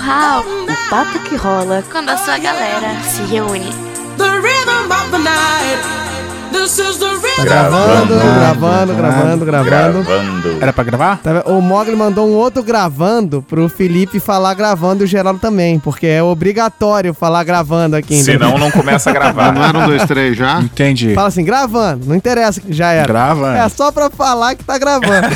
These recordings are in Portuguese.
O papo que rola quando a sua galera se reúne. The rhythm of the night. This is the rhythm. Tá gravando, Gravando, gravando, gravando, gravando. Gravando. Era pra gravar? Tá? O Mogli mandou um outro gravando pro Felipe falar gravando e o Geraldo também, porque é obrigatório falar gravando aqui. entendeu? Senão não começa a gravar. Não era um, dois, três já? Entendi. Fala assim, gravando, não interessa, já era. Grava. É só pra falar que tá gravando.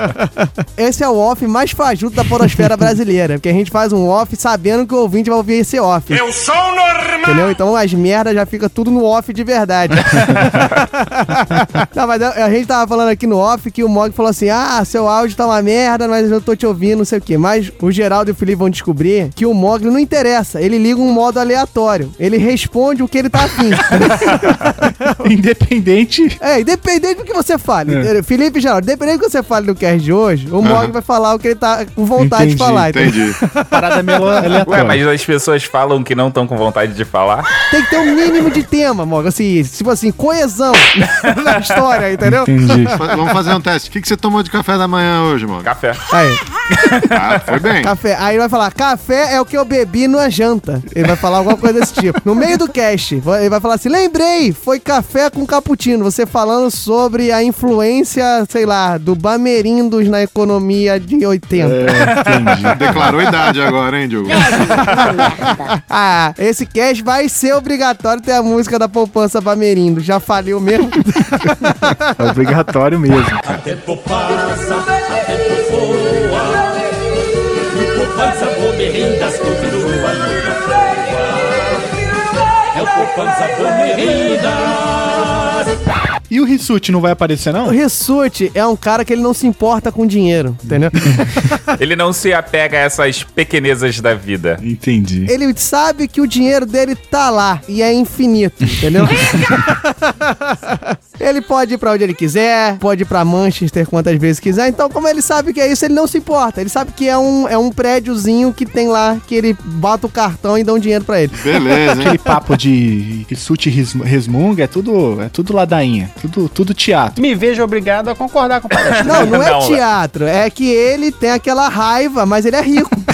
esse é o off mais fajuto da podosfera brasileira, porque a gente faz um off sabendo que o ouvinte vai ouvir esse off. Eu sou normal! Entendeu? Então as merdas já fica tudo no off de verdade. não, mas a gente tava falando aqui no off que o Mog falou assim: ah, seu áudio tá uma merda, mas eu tô te ouvindo, não sei o quê. Mas o Geraldo e o Felipe vão descobrir que o Mog não interessa. Ele liga um modo aleatório. Ele responde o que ele tá afim. Independente. é, independente do que você fale. É. Felipe e Geraldo, independente do que você fale no cast de hoje, o Mog vai falar o que ele tá com vontade de Entendi, falar. entendeu? Entendi. Parada meio Ué, aleatória. mas as pessoas falam que não estão com vontade de falar. Tem que ter um mínimo de tema, Mog. Assim, tipo assim, coesão na história, entendeu? Entendi. Vamos fazer um teste. O que, que você tomou de café da manhã hoje, mano? Café. Aí. Ah, foi bem. Café. Aí ele vai falar, café é o que eu bebi na janta. Ele vai falar alguma coisa desse tipo. No meio do cast, ele vai falar assim, lembrei, foi café com cappuccino. Você falando sobre a influência, sei lá, do Bamerindos na economia de 80. Entendi. Declarou idade agora, hein, Diogo? Ah, esse cast vai ser obrigatório ter a música da poupança Bamerindo. Já faliu mesmo. É obrigatório mesmo. cara. tempo passa, a tempo voa. E poupança Bomerindas continua numa boa. É o poupança Bomerindas. E o Rissuti não vai aparecer, não? O Rissuti é um cara que ele não se importa com dinheiro, entendeu? Ele não se apega a essas pequenezas da vida. Entendi. ele sabe que o dinheiro dele tá lá e é infinito, entendeu? ele pode ir pra onde ele quiser, pode ir pra Manchester quantas vezes quiser. Então, como ele sabe que é isso, ele não se importa. Ele sabe que é um, é um prédiozinho que tem lá, que ele bota o cartão e dá um dinheiro pra ele. Beleza, hein? Aquele papo de res- resmunga é tudo, é tudo ladainha. Tudo, tudo teatro. Me vejo obrigado a concordar com o palestra. Não, não é teatro. É que ele tem aquela raiva, mas ele é rico.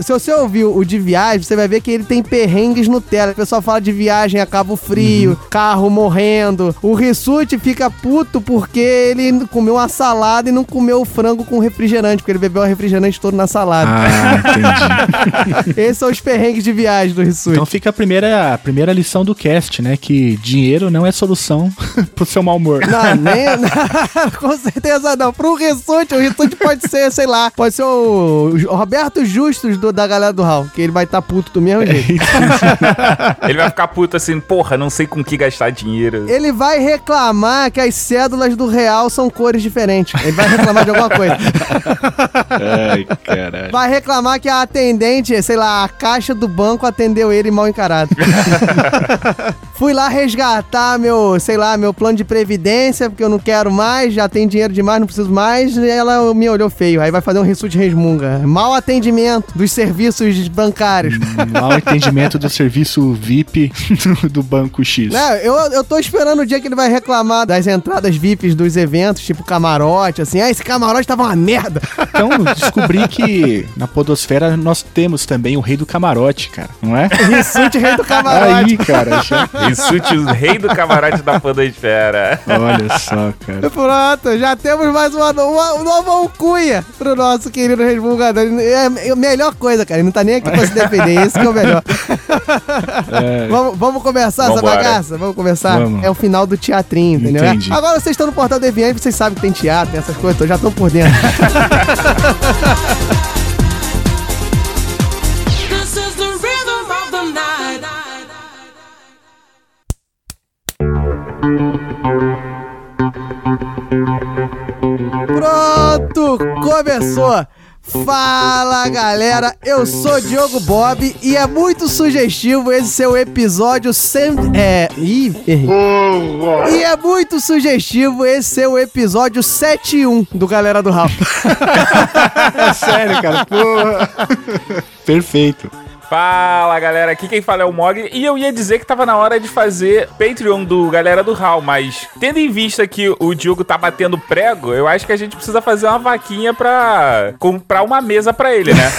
Se você ouviu o de viagem, você vai ver que ele tem perrengues no tela. O pessoal fala de viagem a Cabo Frio, carro morrendo. O Rissuti fica puto porque ele comeu uma salada e não comeu o frango com refrigerante, porque ele bebeu o refrigerante todo na salada. Ah, entendi. Esses são os perrengues de viagem do Rissuti. Então fica a primeira, a primeira lição do cast, né? Que dinheiro não é solução pro seu mau humor. Não, nem, com certeza não. Pro Rissuti, o Rissuti pode ser, sei lá, pode ser o Roberto Justus do- da galera do Hall, que ele vai estar puto do mesmo jeito. Ele vai ficar puto assim, porra, não sei com que gastar dinheiro. Ele vai reclamar que as cédulas do real são cores diferentes. Ele vai reclamar de alguma coisa. Ai, caralho. Vai reclamar que a atendente, sei lá, a caixa do banco atendeu ele mal encarado. Fui lá resgatar meu, sei lá, meu plano de previdência, porque eu não quero mais, já tem dinheiro demais, não preciso mais, e ela me olhou feio. Aí vai fazer um rissuto de resmunga. Mau atendimento dos serviços bancários. Mau entendimento do serviço VIP do, do Banco X. Né, eu, eu tô esperando o dia que ele vai reclamar das entradas VIPs dos eventos, tipo camarote, assim. Ah, esse camarote tava uma merda. Então, descobri que na podosfera nós temos também o rei do camarote, cara, não é? Rissuti, rei do camarote. Aí, cara, já... Insute o rei do camarote da podosfera. olha só, cara. Pronto, já temos mais uma, uma, uma nova alcunha pro nosso querido resmungador. É a melhor coisa, cara. Ele não tá nem aqui pra se defender. Isso que é o melhor. Vamos, vamos começar essa Vambora. bagaça? Vamos começar? Vamos. É o final do teatrinho, entendeu? Entendi. Agora vocês estão no Portal Deviante, vocês sabem que tem teatro, tem essas coisas, então já estão por dentro. Pronto, começou! Fala galera, eu sou Diogo Bob e é muito sugestivo esse seu episódio sem. É. Ih, errei. E é muito sugestivo esse seu episódio 71 do Galera do Rap. É sério, cara. Porra. Perfeito. Fala galera, aqui quem fala é o Mogli e eu ia dizer que tava na hora de fazer Patreon do galera do HAL, mas tendo em vista que o Diogo tá batendo prego, eu acho que a gente precisa fazer uma vaquinha pra comprar uma mesa pra ele, né?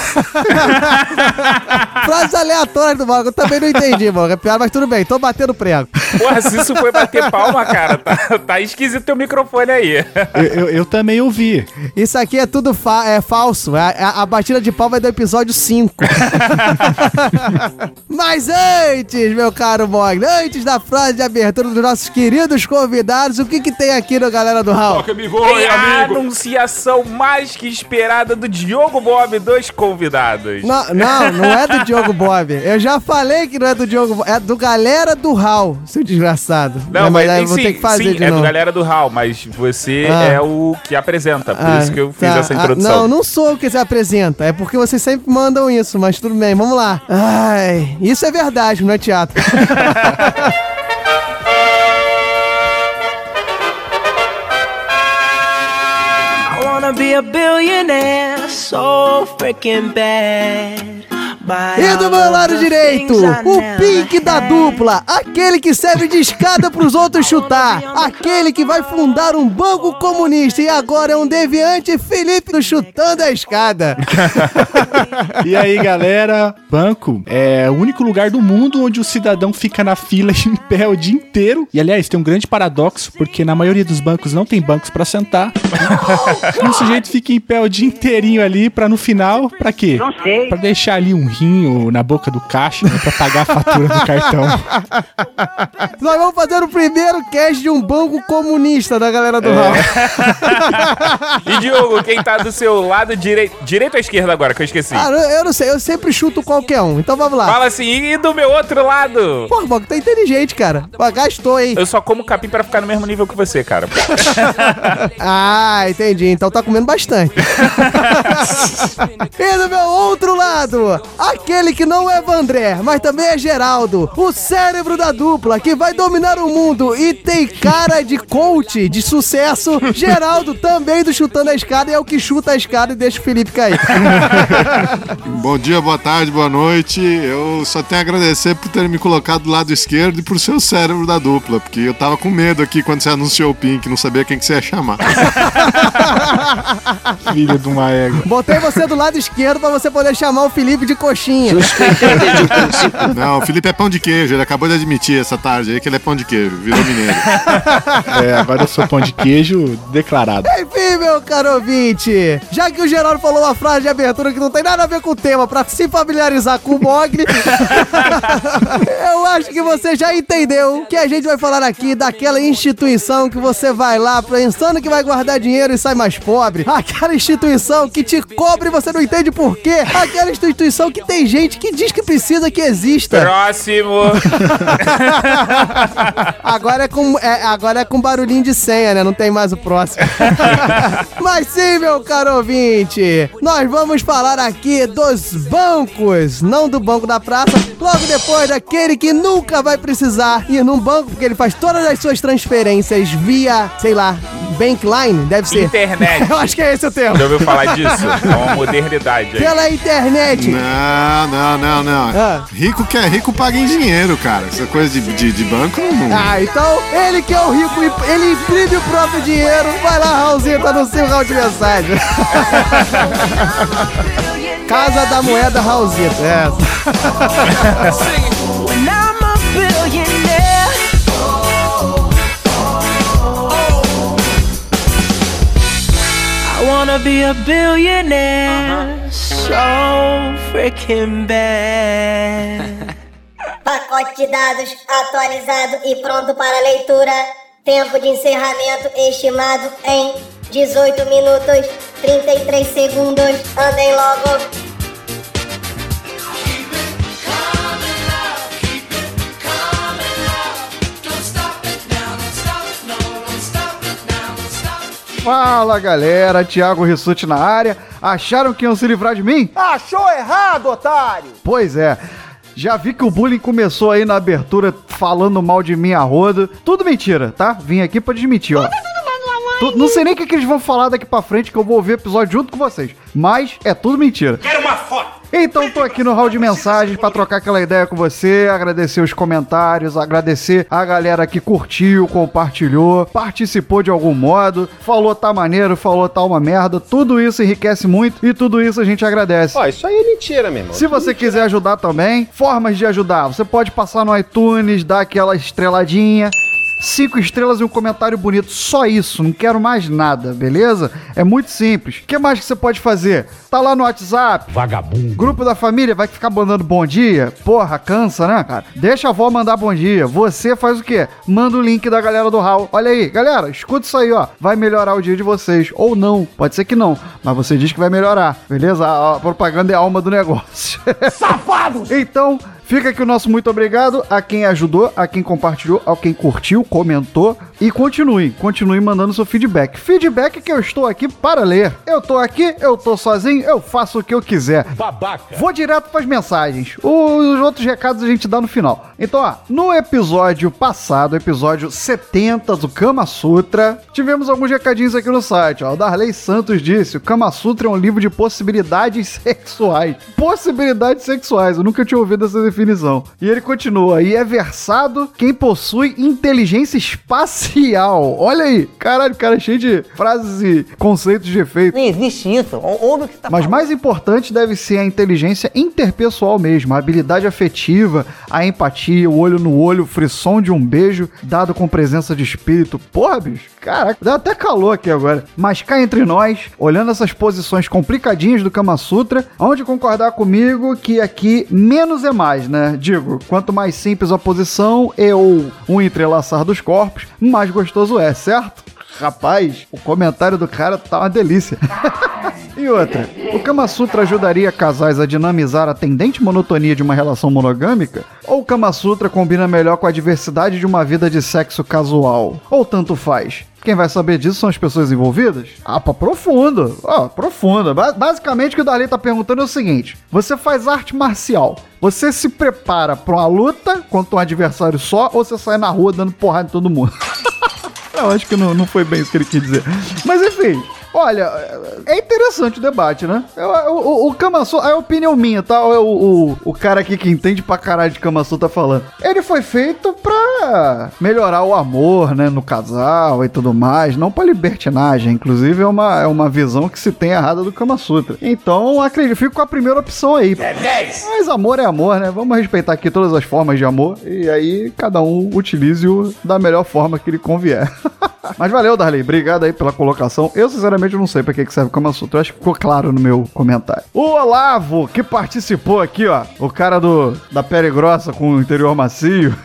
Frases aleatórias do Morgan, eu também não entendi, Morgan. É piada, mas tudo bem, tô batendo prego. Porra, se isso foi bater palma, cara, tá, tá esquisito teu microfone aí. Eu, eu- eu também ouvi. Isso aqui é tudo fa- é falso. A, a- a batida de palma é do episódio 5. Mas antes, meu caro Mogli, antes da frase de abertura dos nossos queridos convidados, o que que tem aqui no Galera do Hall? Tem a anunciação mais que esperada do Diogo Bob, dois convidados. Não, não, não é do Diogo Bob. Eu já falei que não é do Diogo Bob. É do Galera do Hall, seu desgraçado. Não, mas, aí eu vou sim, ter que fazer sim, de é novo. do galera do HAL, mas você Ah. é o que apresenta, por Ah, isso que eu fiz tá. essa Ah, introdução. não, não sou o que você apresenta. É porque vocês sempre mandam isso, mas tudo bem, vamos lá. Ai, isso é verdade, não é teatro. I wanna be a billionaire so freaking bad. E do meu lado direito, o Pink da dupla, aquele que serve de escada pros outros chutar, aquele que vai fundar um banco comunista e agora é um deviante Felipe do Chutando a Escada. E aí, galera, banco é o único lugar do mundo onde o cidadão fica na fila em pé o dia inteiro. E aliás, tem um grande paradoxo, porque na maioria dos bancos não tem bancos pra sentar. e o sujeito fica em pé o dia inteirinho ali pra no final, pra quê? Não sei. Pra deixar ali um na boca do caixa, né, pra pagar a fatura do cartão. Nós vamos fazer o primeiro cast de um banco comunista da galera É. do Raul. E Diogo, quem tá do seu lado direito. Direito ou esquerda agora, que eu esqueci? Ah, eu eu não sei, eu sempre chuto qualquer um. Então vamos lá. Fala assim, e do meu outro lado? Porra, Boca, tá inteligente, cara. Pô, Gastou, hein? Eu só como capim pra ficar no mesmo nível que você, cara. Ah, entendi. Então tá comendo bastante. e do meu outro lado, aquele que não é Vandré, mas também é Geraldo, o cérebro da dupla que vai dominar o mundo e tem cara de coach de sucesso. Geraldo também do Chutando a Escada e é o que chuta a escada e deixa o Felipe cair. Bom dia, boa tarde, boa noite. Eu só tenho a agradecer por ter me colocado do lado esquerdo e por ser o cérebro da dupla, porque eu tava com medo aqui quando você anunciou o Pink, não sabia quem que você ia chamar. Filho de uma égua. Botei você do lado esquerdo pra você poder chamar o Felipe de coxinha. Não, o Felipe é pão de queijo, ele acabou de admitir essa tarde aí que ele é pão de queijo, virou mineiro. É, agora eu sou pão de queijo declarado. Enfim, meu caro ouvinte, já que o Geraldo falou uma frase de abertura que não tem nada a ver com o tema, pra se familiarizar com o Mogli, eu acho que você já entendeu que a gente vai falar aqui daquela instituição que você vai lá pensando que vai guardar dinheiro e sai mais pobre. Aquela instituição que te cobre e você não entende por quê. Aquela instituição que tem gente que diz que precisa que exista. Próximo. Agora é com, é, agora é com barulhinho de senha, né? Não tem mais o próximo. Mas sim, meu caro ouvinte, nós vamos falar aqui dos bancos, não do banco da praça, logo depois daquele que nunca vai precisar ir num banco, porque ele faz todas as suas transferências via, sei lá, Bankline, deve ser. Internet. Eu acho que é esse o termo. Já ouviu falar disso? É uma modernidade aí. Pela internet. Não, não, não, não. Ah. Rico que é rico paga em dinheiro, cara. Essa coisa de, de, de banco não. Ah, então ele que é o rico, ele imprime o próprio dinheiro. Vai lá, Raulzinho, tá no seu round de mensagem. Casa da Moeda Raulzito. É. wanna be a billionaire so freaking bad. Pacote de dados atualizado e pronto para leitura. Tempo de encerramento estimado em 18 minutos 33 segundos. Andem logo. Fala galera, Thiago Rissuti na área. Acharam que iam se livrar de mim? Achou errado, otário! Pois é. Já vi que o bullying começou aí na abertura falando mal de mim a roda. Tudo mentira, tá? Vim aqui pra desmentir, ó. Tu- não sei nem o que, que eles vão falar daqui pra frente, que eu vou ouvir o episódio junto com vocês. Mas é tudo mentira. Quero uma foto! Então tô aqui no hall de mensagens pra trocar aquela ideia com você, agradecer os comentários, agradecer a galera que curtiu, compartilhou, participou de algum modo, falou tá maneiro, falou tá uma merda. Tudo isso enriquece muito e tudo isso a gente agradece. Ó, isso aí é mentira, meu irmão. Se você quiser ajudar também, formas de ajudar. Você pode passar no iTunes, dar aquela estreladinha. Cinco estrelas e um comentário bonito. Só isso, não quero mais nada, beleza? É muito simples. O que mais que você pode fazer? Tá lá no WhatsApp. Vagabundo. Grupo da família vai ficar mandando bom dia? Porra, cansa, né, cara? Deixa a avó mandar bom dia. Você faz o quê? Manda o link da galera do Hall. Olha aí, galera, escuta isso aí, ó. Vai melhorar o dia de vocês. Ou não, pode ser que não. Mas você diz que vai melhorar, beleza? A, a propaganda é a alma do negócio. Safado! Então, fica aqui o nosso muito obrigado a quem ajudou, a quem compartilhou, a quem curtiu, comentou. E continue, continue mandando seu feedback. Feedback que eu estou aqui para ler. Eu tô aqui, eu tô sozinho, eu faço o que eu quiser. Babaca. Vou direto para as mensagens. Os outros recados a gente dá no final. Então, ó, no episódio passado, episódio 70 do Kama Sutra, tivemos alguns recadinhos aqui no site. Ó. O Darley Santos disse: o Kama Sutra é um livro de possibilidades sexuais. Possibilidades sexuais, eu nunca tinha ouvido essa definição. E ele continua: e é versado quem possui inteligência espacial. Olha aí, caralho, o cara cheio de frases e conceitos de efeito. Não existe isso. Ouve o que você tá Mas mais importante deve ser a inteligência interpessoal mesmo, a habilidade afetiva, a empatia, o olho no olho, o frisson de um beijo dado com presença de espírito. Porra, bicho, caraca, dá até calor aqui agora. Mas cá entre nós, olhando essas posições complicadinhas do Kama Sutra, onde concordar comigo que aqui menos é mais, né? Digo, quanto mais simples a posição e ou um entrelaçar dos corpos, mais gostoso é, certo? Rapaz, o comentário do cara tá uma delícia. e outra, o Kama Sutra ajudaria casais a dinamizar a tendente monotonia de uma relação monogâmica? Ou o Kama Sutra combina melhor com a diversidade de uma vida de sexo casual? Ou tanto faz? Quem vai saber disso são as pessoas envolvidas? Ah, pá, profundo. Ó, profundo. Ba- basicamente o que o Dali tá perguntando é o seguinte: você faz arte marcial. Você se prepara pra uma luta contra um adversário só ou você sai na rua dando porrada em todo mundo? Eu acho que não, não foi bem isso que ele quis dizer. Mas enfim, olha, é interessante o debate, né? Eu- O, o, o Kama Sutra, é a opinião minha, tá? O, o, o cara aqui que entende pra caralho de Kama Sutra tá falando. Ele foi feito pra melhorar o amor, né, no casal e tudo mais, não pra libertinagem. Inclusive, é uma, é uma visão que se tem errada do Kama Sutra. Então, acredito, fico com a primeira opção aí. Mas amor é amor, né? Vamos respeitar aqui todas as formas de amor. E aí, cada um utilize-o da melhor forma que lhe convier. Mas valeu, Darley. Obrigado aí pela colocação. Eu, sinceramente, não sei pra que que serve o Kama Sutra. Eu acho que ficou claro no meu comentário. O Olavo, que participou aqui, ó. O cara do, da pele grossa com o interior macio.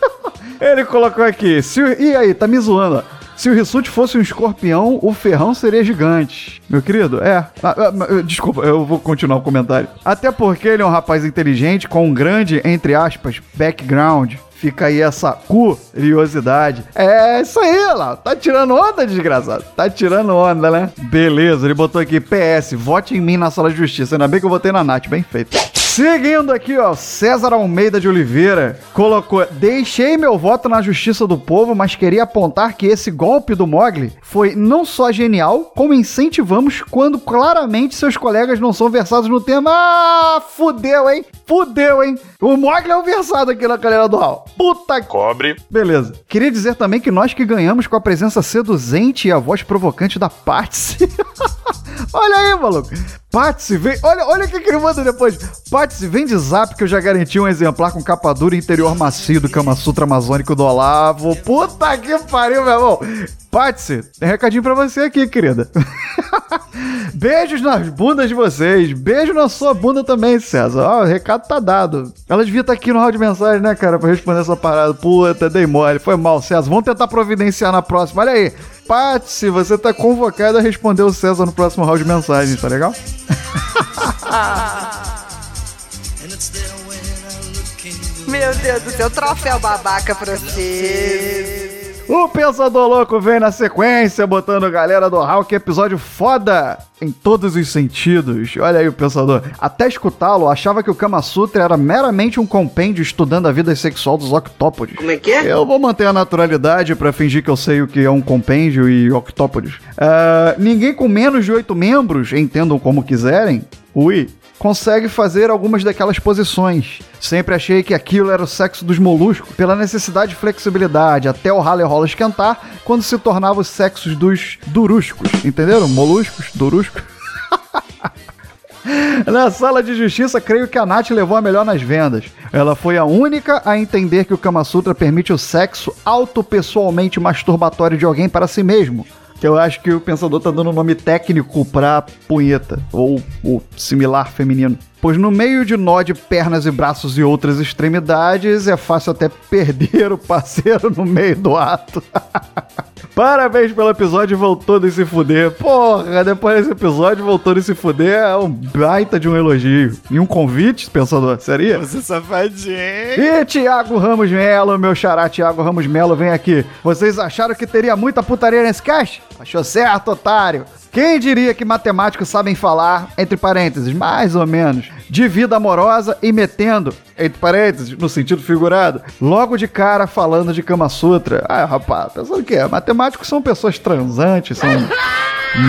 Ele colocou aqui. Se, e aí, tá me zoando, ó. Se o Rissuti fosse um escorpião, o ferrão seria gigante. Meu querido, é. Ah, ah, desculpa, eu vou continuar o comentário. Até porque ele é um rapaz inteligente com um grande, entre aspas, background. Fica aí essa curiosidade. É isso aí, lá. Tá tirando onda, desgraçado. Tá tirando onda, né? Beleza, ele botou aqui PS, vote em mim na sala de justiça. Ainda bem que eu votei na Nath, bem feito. Seguindo aqui, ó, César Almeida de Oliveira colocou: Deixei meu voto na justiça do povo, mas queria apontar que esse golpe do Mogli foi não só genial, como incentivamos quando claramente seus colegas não são versados no tema. Ah, fudeu, hein? Fudeu, hein? O Mogli é o versado aqui na galera do Hall. Puta. Cobre. Beleza. Queria dizer também que nós que ganhamos com a presença seduzente e a voz provocante da Patsy. olha aí, maluco. Patsy, vem. Olha, olha o que, ele manda depois. Patsy, vem de zap que eu já garanti um exemplar com capa dura e interior macio do Kama Sutra Amazônico do Olavo. Puta que pariu, meu irmão. Patsy, tem recadinho pra você aqui, querida. Beijos nas bundas de vocês. Beijo na sua bunda também, César. Ó, o recado tá dado. Ela devia estar aqui no round de mensagem, né, cara, pra responder essa parada. Puta, dei mole. Foi mal, César. Vamos tentar providenciar na próxima. Olha aí. Patsy, você tá convocado a responder o César no próximo round de mensagem, tá legal? Meu Deus do céu, troféu babaca pra você. O Pensador Louco vem na sequência, botando galera do Hulk, episódio foda em todos os sentidos. Olha aí o Pensador. Até escutá-lo, achava que o Kama Sutra era meramente um compêndio estudando a vida sexual dos octópodes. Como é que é? Eu vou manter a naturalidade pra fingir que eu sei o que é um compêndio e octópodes. Ah, ninguém com menos de oito membros, entendam como quiserem. Ui, consegue fazer algumas daquelas posições. Sempre achei que aquilo era o sexo dos moluscos, pela necessidade de flexibilidade, até o rala e rola esquentar, quando se tornava os sexos dos duruscos. Entenderam? Moluscos, duruscos. Na sala de justiça, creio que a Nath levou a melhor nas vendas. Ela foi a única a entender que o Kama Sutra permite o sexo autopessoalmente masturbatório de alguém para si mesmo. Que eu acho que o pensador tá dando um nome técnico pra punheta, ou o similar feminino. Pois no meio de nó de pernas e braços e outras extremidades, é fácil até perder o parceiro no meio do ato. Parabéns pelo episódio voltou de se fuder. Porra, depois desse episódio voltou de se fuder é um baita de um elogio. E um convite, pensador, seria? Você safadinho. E Tiago Ramos Melo, meu xará Tiago Ramos Melo, vem aqui. Vocês acharam que teria muita putaria nesse cast? Achou certo, otário. Quem diria que matemáticos sabem falar, entre parênteses, mais ou menos, de vida amorosa e metendo, entre parênteses, no sentido figurado, logo de cara falando de Kama Sutra? Ah, rapaz, pensando o quê? Matemáticos são pessoas transantes, são...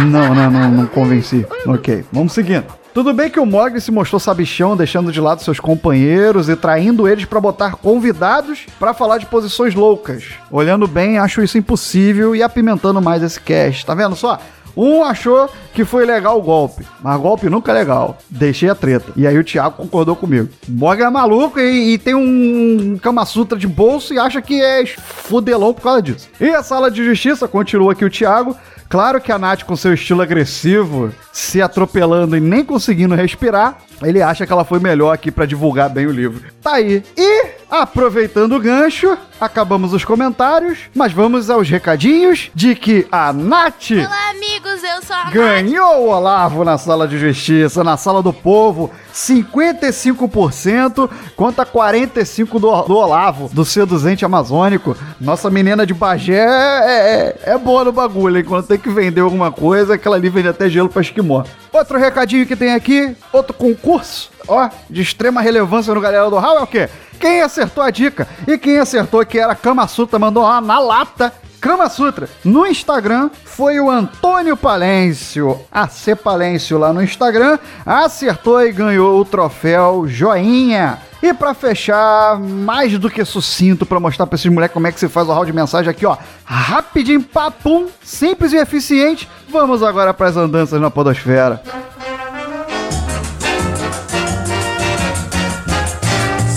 Não, não, não, não convenci. Ok, vamos seguindo. Tudo bem que o Mogli se mostrou sabichão, deixando de lado seus companheiros e traindo eles pra botar convidados pra falar de posições loucas. Olhando bem, acho isso impossível e apimentando mais esse cast. Tá vendo só? Um achou que foi legal o golpe, mas golpe nunca é legal. Deixei a treta. E aí o Thiago concordou comigo. Mogli é maluco e, e tem um Kama Sutra de bolso e acha que é fudelão por causa disso. E a sala de justiça, continua aqui o Thiago. Claro que a Nath, com seu estilo agressivo, se atropelando e nem conseguindo respirar, ele acha que ela foi melhor aqui pra divulgar bem o livro. Tá aí. E, aproveitando o gancho, acabamos os comentários, mas vamos aos recadinhos de que a Nath Olá, amigos, eu sou a ganhou o Olavo na sala de justiça, na sala do povo. 55% contra 45% do, do Olavo, do seduzente amazônico. Nossa menina de Bagé é, é, é boa no bagulho, hein? Quando tem que vender alguma coisa, aquela ali vende até gelo pra esquimó. Outro recadinho que tem aqui, outro concurso, ó, de extrema relevância no Galera do Hall é o quê? Quem acertou a dica e quem acertou que era Kama Sutra mandou lá na lata Kama Sutra. No Instagram foi o Antônio Palêncio, AC Palêncio lá no Instagram, acertou e ganhou o troféu joinha. E pra fechar, mais do que sucinto pra mostrar pra esses moleques como é que se faz o round de mensagem aqui, ó, rapidinho, papum, simples e eficiente. Vamos agora pras andanças na podosfera.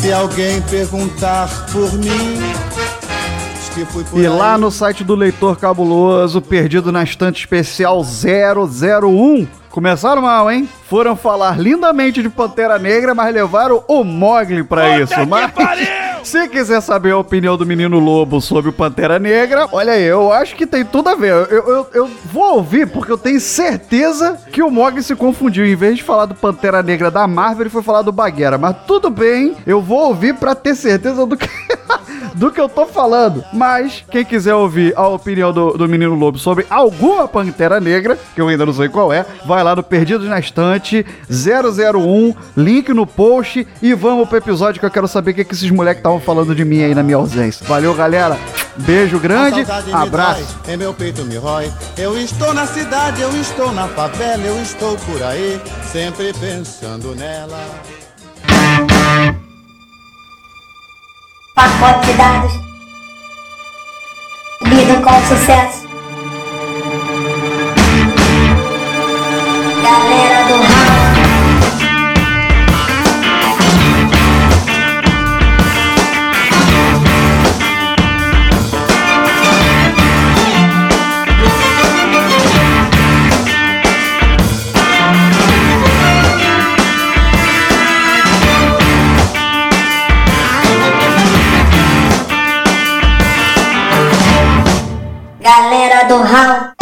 Se alguém perguntar por mim, que por E aí. lá no site do Leitor Cabuloso, perdido na estante especial 001. Começaram mal, hein? Foram falar lindamente de Pantera Negra, mas levaram o Mogli pra isso. Mas se quiser saber a opinião do Menino Lobo sobre o Pantera Negra, olha aí, eu acho que tem tudo a ver. Eu, eu, eu vou ouvir porque eu tenho certeza que o Mogli se confundiu. Em vez de falar do Pantera Negra da Marvel, ele foi falar do Baguera. Mas tudo bem, eu vou ouvir pra ter certeza do que... do que eu tô falando. Mas, quem quiser ouvir a opinião do, do Menino Lobo sobre alguma Pantera Negra, que eu ainda não sei qual é, vai lá no Perdidos na Estante 001, link no post e vamos pro episódio que eu quero saber o que, que esses moleques estavam falando de mim aí na minha ausência. Valeu, galera. Beijo grande, abraço. dói, em meu peito me rói. Eu estou na cidade, eu estou na favela, eu estou por aí, sempre pensando nela. Pacote de dados. Lido com sucesso. Galera do Galera do ramo.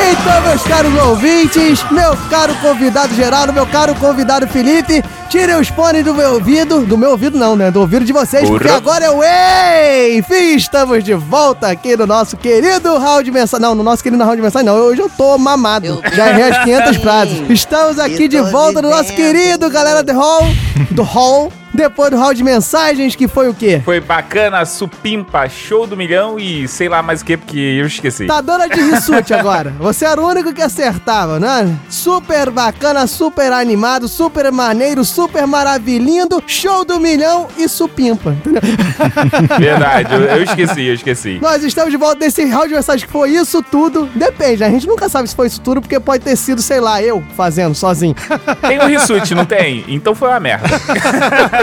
Então, meus caros ouvintes, meu caro convidado Geraldo, meu caro convidado Felipe, tirem os fones do meu ouvido, do meu ouvido não, né, do ouvido de vocês, porque agora é o Enfim, estamos de volta aqui no nosso querido round de mensagem, não, no nosso querido round de mensagem não, hoje eu tô mamado, já errei as 500 frases. Estamos aqui de volta no nosso querido galera do Hall, do Hall, Depois do round de mensagens, que foi o quê? Foi bacana, supimpa, show do milhão e sei lá mais o que, porque eu esqueci. Tá dando a de rissute agora. Você era o único que acertava, né? Super bacana, super animado, super maneiro, super maravilhindo, show do milhão e supimpa. Entendeu? Verdade, eu, eu esqueci, eu esqueci. Nós estamos de volta desse round de mensagem que foi isso tudo. Depende, a gente nunca sabe se foi isso tudo, porque pode ter sido, sei lá, eu fazendo sozinho. Tem o Rissuti, não tem? Então foi uma merda.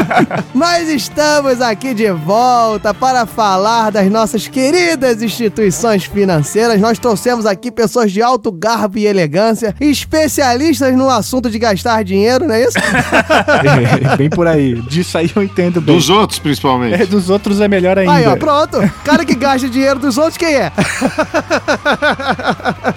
Mas estamos aqui de volta para falar das nossas queridas instituições financeiras. Nós trouxemos aqui pessoas de alto garbo e elegância, especialistas no assunto de gastar dinheiro, não é isso? É, bem por aí. Disso aí eu entendo bem. Dos outros, principalmente. É, dos outros é melhor ainda. Aí, ó, pronto. Cara que gasta dinheiro dos outros, quem é?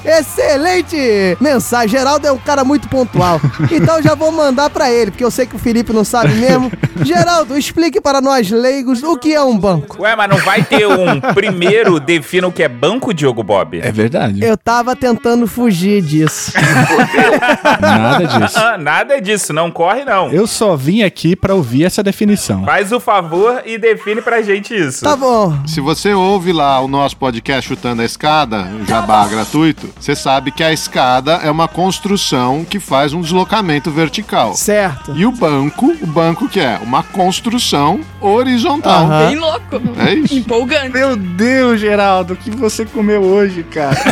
Excelente mensagem. Geraldo é um cara muito pontual. Então já vou mandar pra ele, porque eu sei que o Felipe não sabe mesmo. Geraldo, explique para nós leigos o que é um banco. Ué, mas não vai ter um primeiro defina o que é banco, Diogo Bob? É verdade. Eu tava tentando fugir disso. Nada disso. Nada disso, não corre não. Eu só vim aqui pra ouvir essa definição. Faz o favor e define pra gente isso. Tá bom. Se você ouve lá o nosso podcast Chutando a Escada, um jabá gratuito, você sabe que a escada é uma construção que faz um deslocamento vertical. Certo. E o banco, o banco que é uma construção horizontal. Aham. Bem louco. É isso. Empolgante. Meu Deus, Geraldo, o que você comeu hoje, cara?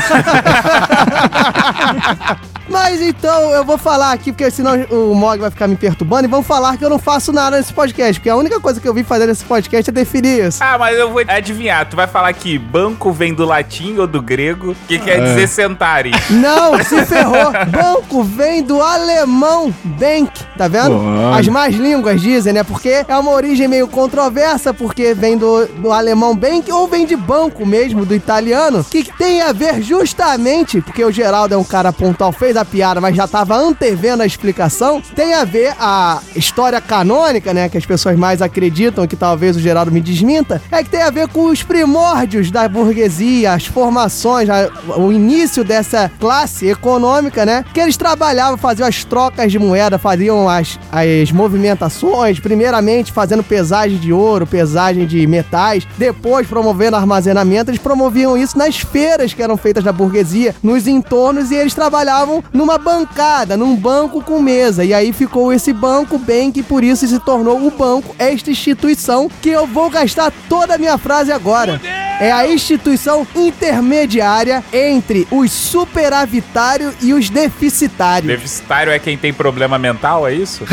Mas então eu vou falar aqui, porque senão o Mog vai ficar me perturbando, e vamos falar que eu não faço nada nesse podcast, porque a única coisa que eu vim fazer nesse podcast é definir isso. Ah, mas eu vou adivinhar. Tu vai falar que banco vem do latim ou do grego, que quer É. dizer sentare. Não, se ferrou. Banco vem do alemão bank, tá vendo? As más línguas dizem, né? Porque é uma origem meio controversa, porque vem do, do alemão bank ou vem de banco mesmo, do italiano, que tem a ver justamente, porque o Geraldo é um cara pontual, fez a piada, mas já tava antevendo a explicação, tem a ver a história canônica, né? Que as pessoas mais acreditam, que talvez o Geraldo me desminta, é que tem a ver com os primórdios da burguesia, as formações, a- o início dessa classe econômica, né? Que eles trabalhavam, faziam as trocas de moeda, faziam as, as movimentações, primeiramente fazendo pesagem de ouro, pesagem de metais, depois promovendo armazenamento, eles promoviam isso nas feiras que eram feitas da burguesia, nos entornos, e eles trabalhavam numa bancada, num banco com mesa. E aí ficou esse banco bem que por isso se tornou o banco, esta instituição que eu vou gastar toda a minha frase agora. É a instituição intermediária entre os superavitários e os deficitários. Deficitário é quem tem problema mental, é isso?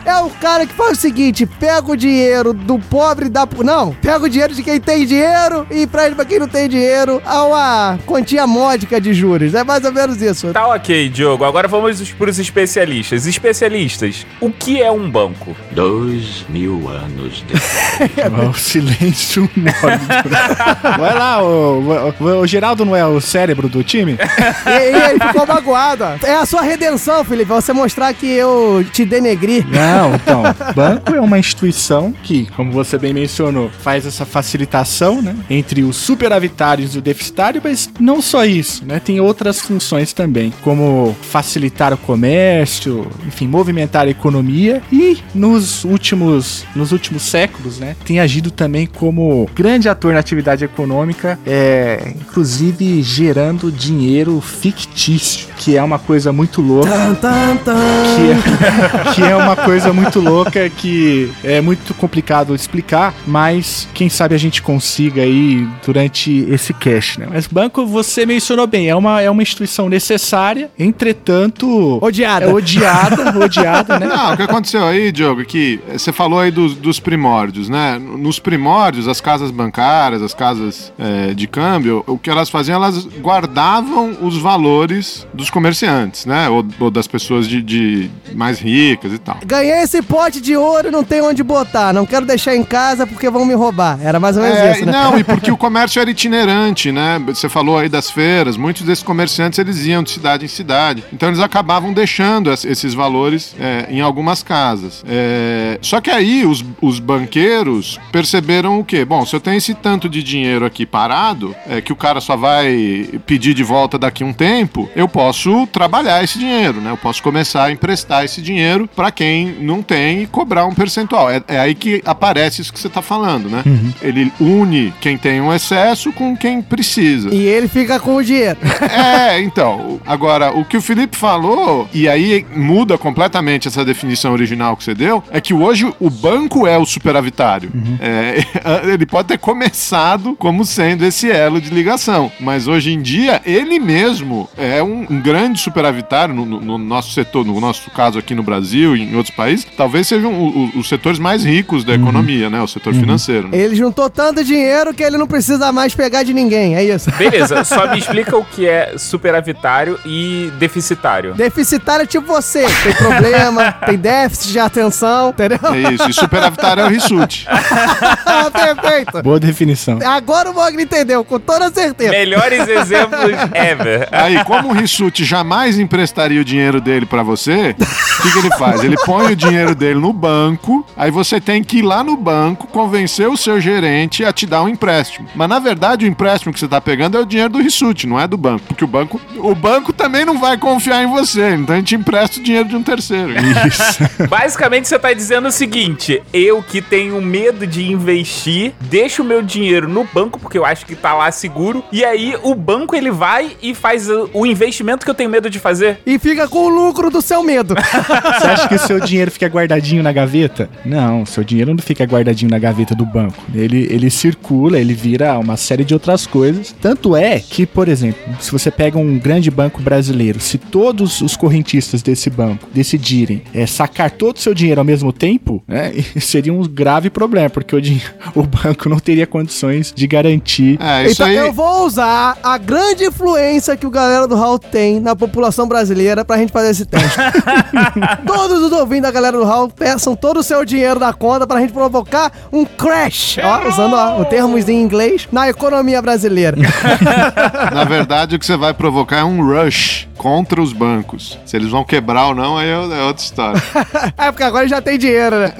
É o cara que faz o seguinte: pega o dinheiro do pobre e dá pro. Não, pega o dinheiro de quem tem dinheiro e empresta pra quem não tem dinheiro a uma quantia módica de juros. É mais ou menos isso. Tá ok, Diogo. Agora vamos pros especialistas. Especialistas, o que é um banco? Dois mil anos depois. o silêncio mórbido. Vai lá, o, o- o Geraldo não é o cérebro do time? E, e ele ficou magoado. ó. É a sua redenção, Felipe. Você mostrar que eu te denegri. Não, então, banco é uma instituição que, como você bem mencionou, faz essa facilitação, né, entre os superavitários e o deficitário, mas não só isso, né, tem outras funções também, como facilitar o comércio, enfim, movimentar a economia e nos últimos, nos últimos séculos, né, tem agido também como grande ator na atividade econômica, é, inclusive gerando dinheiro fictício, que é uma coisa muito louca. Tan, tan, tan. Que é, que é uma coisa muito louca que é muito complicado explicar, mas quem sabe a gente consiga aí durante esse cast, né? Mas banco, você mencionou bem, é uma, é uma instituição necessária, entretanto... Odiada. É odiada, odiada, né? Não, o que aconteceu aí, Diogo, é que você falou aí dos, dos primórdios, né? Nos primórdios, as casas bancárias, as casas é, de câmbio, o que elas faziam, elas guardavam os valores dos comerciantes, né? Ou, ou das pessoas de, de mais ricas e tal. Ganhei esse pote de ouro não tem onde botar. Não quero deixar em casa porque vão me roubar. Era mais ou menos É, isso, né? Não, e porque o comércio era itinerante, né? Você falou aí das feiras, muitos desses comerciantes eles iam de cidade em cidade. Então eles acabavam deixando es- esses valores é, em algumas casas. É, só que aí os, os banqueiros perceberam o quê? Bom, se eu tenho esse tanto de dinheiro aqui parado, é, que o cara só vai pedir de volta daqui a um tempo, eu posso trabalhar esse dinheiro, né? Eu posso começar a emprestar esse dinheiro para quem não tem e cobrar um percentual. É, é aí que aparece isso que você tá falando, né? Uhum. Ele une quem tem um excesso com quem precisa. E ele fica com o dinheiro. É, então. Agora, o que o Felipe falou, e aí muda completamente essa definição original que você deu, é que hoje o banco é o superavitário. É, ele pode ter começado como sendo esse elo de ligação, mas hoje em dia ele mesmo é um, um grande superavitário no, no- no nosso setor, no nosso caso aqui no Brasil e em outros países, talvez sejam o- o- os setores mais ricos da economia, né? O setor financeiro. né? Ele juntou tanto dinheiro que ele não precisa mais pegar de ninguém, é isso. Beleza, só me explica o que é superavitário e deficitário. Deficitário é tipo você, tem problema, tem déficit de atenção, entendeu? É isso, e superavitário é o Rissuti. Perfeito. Boa definição. Agora o Mogli entendeu, com toda certeza. Melhores exemplos ever. Aí, como o Rissuti jamais emprestaria o dinheiro dele pra você, o que, que ele faz? Ele põe o dinheiro dele no banco, aí você tem que ir lá no banco convencer o seu gerente a te dar um empréstimo. Mas na verdade, o empréstimo que você tá pegando é o dinheiro do Rissuti, não é do banco. Porque o banco, o banco também não vai confiar em você, então a gente empresta o dinheiro de um terceiro. Isso. Basicamente, você tá dizendo o seguinte: eu que tenho medo de investir, deixo o meu dinheiro no banco, porque eu acho que tá lá seguro, e aí o banco ele vai e faz o o investimento que eu tenho medo de fazer. E fica com o lucro do seu medo. Você acha que o seu dinheiro fica guardadinho na gaveta? Não, seu dinheiro não fica guardadinho na gaveta do banco. Ele, ele circula, ele vira uma série de outras coisas. Tanto é que, por exemplo, se você pega um grande banco brasileiro, se todos os correntistas desse banco decidirem é, sacar todo o seu dinheiro ao mesmo tempo, né, seria um grave problema, porque o, din- o banco não teria condições de garantir. É, isso então aí. eu vou usar a grande influência que o galera do Hall tem na população brasileira pra gente fazer esse teste. Todos os ouvintes da galera do Hall peçam todo o seu dinheiro da conta pra gente provocar um crash, ó, usando ó, o termos em inglês, na economia brasileira. Na verdade, o que você vai provocar é um rush contra os bancos. Se eles vão quebrar ou não, aí é é outra história. é porque agora já tem dinheiro, né?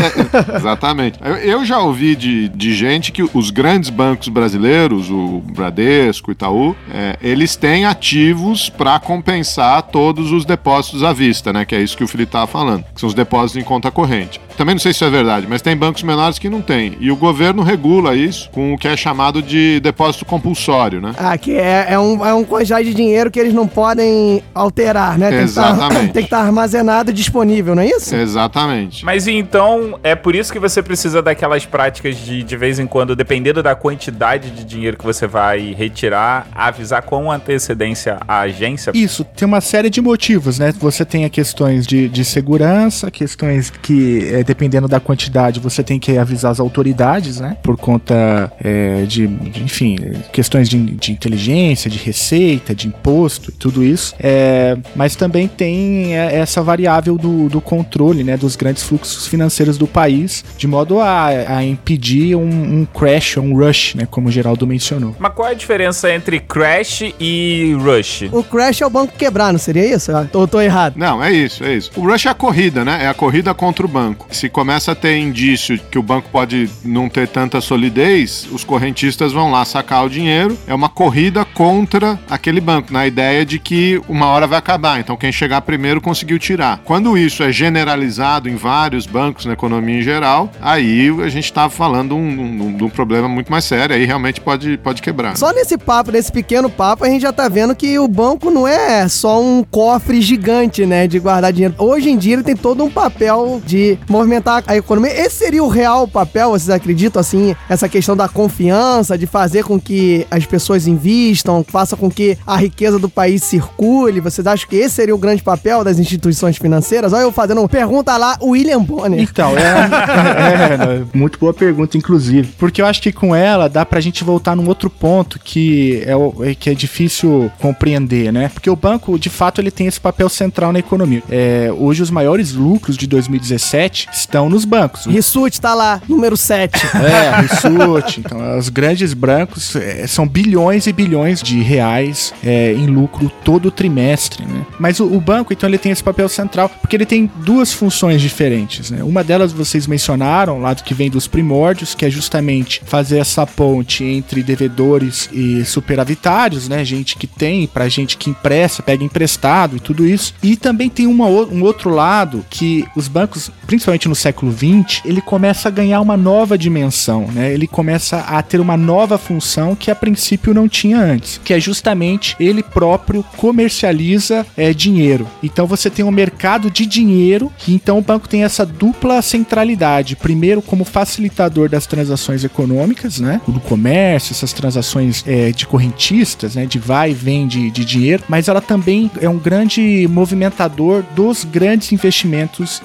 Exatamente. Eu, eu já ouvi de, de gente que os grandes bancos brasileiros, o Bradesco, o Itaú, é, eles têm ativos para compensar todos os depósitos à vista, né? Que é isso que o Felipe estava falando, que são os depósitos em conta corrente. Também não sei se isso é verdade, mas tem bancos menores que não tem. E o governo regula isso com o que é chamado de depósito compulsório, né? Ah, que é, é, um, é um quantidade de dinheiro que eles não podem alterar, né? Tem que tá- Exatamente. tem que estar armazenado e disponível, não é isso? Exatamente. Mas então, é por isso que você precisa daquelas práticas de, de vez em quando, dependendo da quantidade de dinheiro que você vai retirar, avisar com antecedência a agência. Isso, tem uma série de motivos, né? Você tem a questões de, de segurança, questões que, é, dependendo da quantidade, você tem que avisar as autoridades, né? Por conta é, de, de, enfim, questões de, de inteligência, de receita, de imposto, tudo isso. É, mas também tem essa variável do, do controle, né? Dos grandes fluxos financeiros do país, de modo a, a impedir um, um crash, um rush, né? Como o Geraldo mencionou. Mas qual é a diferença entre crash e rush? O crash é o banco quebrar, não seria isso? Ou tô errado? Não, é isso, é isso. O rush é a corrida, né? É a corrida contra o banco. Se começa a ter indício que o banco pode não ter tanta solidez, os correntistas vão lá sacar o dinheiro. É uma corrida contra aquele banco, na ideia de que uma hora vai acabar. Então quem chegar primeiro conseguiu tirar. Quando isso é generalizado em vários bancos na economia em geral, aí a gente tá falando de um, um- um problema muito mais sério. Aí realmente pode, pode quebrar. Só nesse papo, nesse pequeno papo, a gente já tá vendo que o banco não é só um cofre gigante, né, de guardar dinheiro. Hoje em dia ele tem todo um papel de movimentar a economia. Esse seria o real papel, vocês acreditam, assim, essa questão da confiança, de fazer com que as pessoas invistam, faça com que a riqueza do país circule. Vocês acham que esse seria o grande papel das instituições financeiras? Olha eu fazendo pergunta lá, William Bonner. Então, é, é, é, muito boa pergunta, inclusive. Porque eu acho que com ela dá pra gente voltar num outro ponto que é, é que é difícil compreender, né? Porque o banco, de fato, ele tem esse papel central na economia. É, hoje, os maiores lucros de 2017 estão nos bancos. Rissuti tá lá, número 7. É, Rissuti. Então, os grandes brancos é, são bilhões e bilhões de reais é, em lucro todo trimestre, né? Mas o, o banco, então, ele tem esse papel central, porque ele tem duas funções diferentes, né? Uma delas vocês mencionaram, lá do que vem dos primórdios, que é justamente fazer essa ponte entre devedores e superavitários, né? Gente que tem, pra gente que empresta, pega emprestado e tudo isso. E também tem uma, um outro lado, que os bancos, principalmente no século XX, ele começa a ganhar uma nova dimensão, né? Ele começa a ter uma nova função que a princípio não tinha antes, que é justamente ele próprio comercializa é, dinheiro. Então você tem um mercado de dinheiro, e então o banco tem essa dupla centralidade. Primeiro, como facilitador das transações econômicas, né? Do comércio, essas transações é, de correntistas, né? De vai e vem de, de dinheiro, mas ela também é um grande movimentador dos grandes investimentos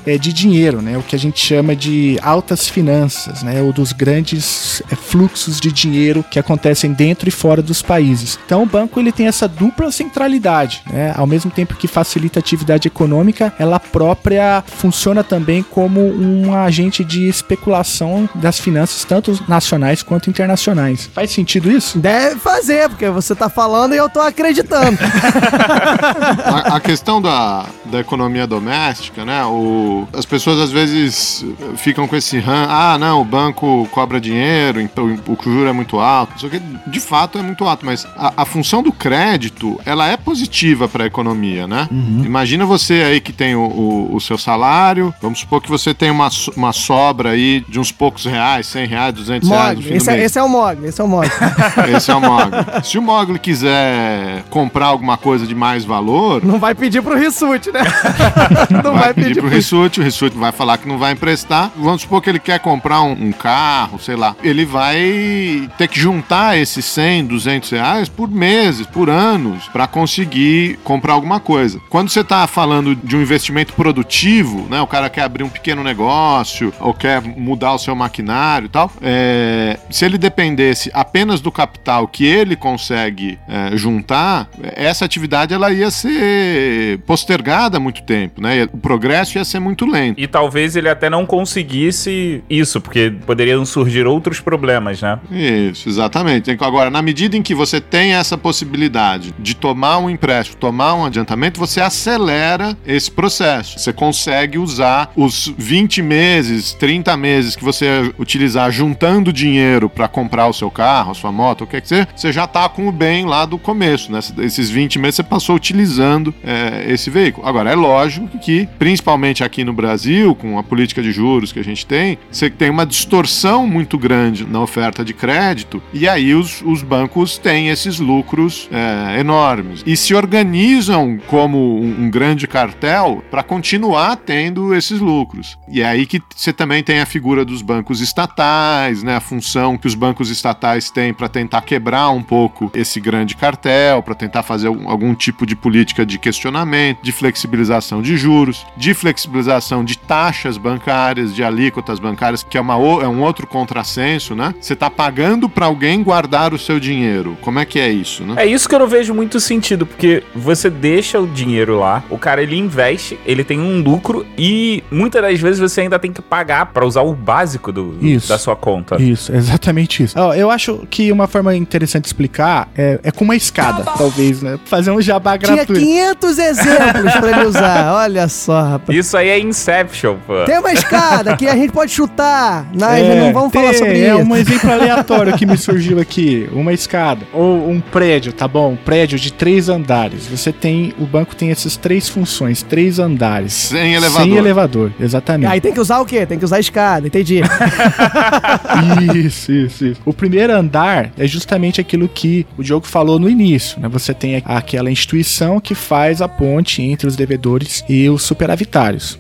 é, de dinheiro, né? O que a gente chama de altas finanças, né? Ou dos grandes é, fluxos de dinheiro que acontecem dentro e fora dos países. Então o banco ele tem essa dupla centralidade, né? Ao mesmo tempo que facilita a atividade econômica, ela própria funciona também como um agente de especulação das finanças, tanto nacionais quanto internacionais. Faz sentido isso? Deve fazer, porque você tá falando e eu tô acreditando. a, a questão da, da economia doméstica, né? O, as pessoas às vezes ficam com esse ram, ah, não, o banco cobra dinheiro, então o, juro é muito alto. Isso aqui, de fato, é muito alto, mas a, a função do crédito, ela é positiva para a economia, né? Uhum. Imagina você aí que tem o, o, o, seu salário, vamos supor que você tem uma, uma sobra aí de uns poucos reais, 100 reais, 200 reais no fim esse, do é, mês. esse é o Mogli, esse é o Mogli. esse é o Mogli. Se o Mogli quiser comprar alguma coisa de mais valor... Não vai pedir pro Rissuti, né? não vai, vai pedir, pedir pro Rissuti, o Rissuti vai falar que não vai emprestar. Vamos supor que ele quer comprar um, um carro, sei lá. Ele vai ter que juntar esses 100, 200 reais por meses, por anos, para conseguir comprar alguma coisa. Quando você tá falando de um investimento produtivo, né? O cara quer abrir um pequeno negócio ou quer mudar o seu maquinário e tal. É, se ele dependesse apenas do capital que ele consegue é, juntar, essa atividade ela ia ser postergada há muito tempo, né? O progresso ia ser muito lento. E talvez ele até não conseguisse isso, porque poderiam surgir outros problemas, né? Isso, exatamente. Agora, na medida em que você tem essa possibilidade de tomar um empréstimo, tomar um adiantamento, você acelera esse processo. Você consegue usar os 20 meses, 30 meses que você utilizar juntando dinheiro para comprar o seu carro, a sua moto, o que é que seja, você já tá com o bem lá do começo, né? Esses 20 meses você passou utilizando é, esse veículo. Agora, é lógico que, principalmente aqui no Brasil, com a política de juros que a gente tem, você tem uma distorção muito grande na oferta de crédito e aí os, os bancos têm esses lucros é, enormes e se organizam como um, um grande cartel para continuar tendo esses lucros. E é aí que você também tem a figura dos bancos estatais, né? A função que os bancos estatais têm para tentar quebrar um pouco esse grande cartel, para tentar fazer algum, algum tipo de política de questionamento, de flexibilização de juros, de flexibilização de taxas bancárias, de alíquotas bancárias, que é, uma, é um outro contrassenso, né? Você está pagando para alguém guardar o seu dinheiro. Como é que é isso, né? É isso que eu não vejo muito sentido, porque você deixa o dinheiro lá, o cara ele investe, ele tem um lucro e muitas das vezes você ainda tem que pagar para usar o básico do, isso, da sua conta. Isso, exatamente isso. eu acho que uma forma interessante de explicar é, é com uma escada, talvez, né? Fazer um jabá gratuito. Tinha 500 exemplos pra ele usar. Olha só, Isso aí é Inception, pô. Tem uma escada que a gente pode chutar. Nós é, não vamos tem, falar sobre é isso. É um exemplo aleatório que me surgiu aqui. Uma escada. Ou um prédio, tá bom? Um prédio de três andares. Você tem. O banco tem essas três funções, três andares. Sem elevador. Sem elevador, exatamente. Aí tem que usar o quê? Tem que usar a escada, entendi. isso, isso, isso. O primeiro andar é justamente aquilo que o Diogo falou no início, né? Você tem aquela instituição que faz a ponte entre os devedores e os superavitários.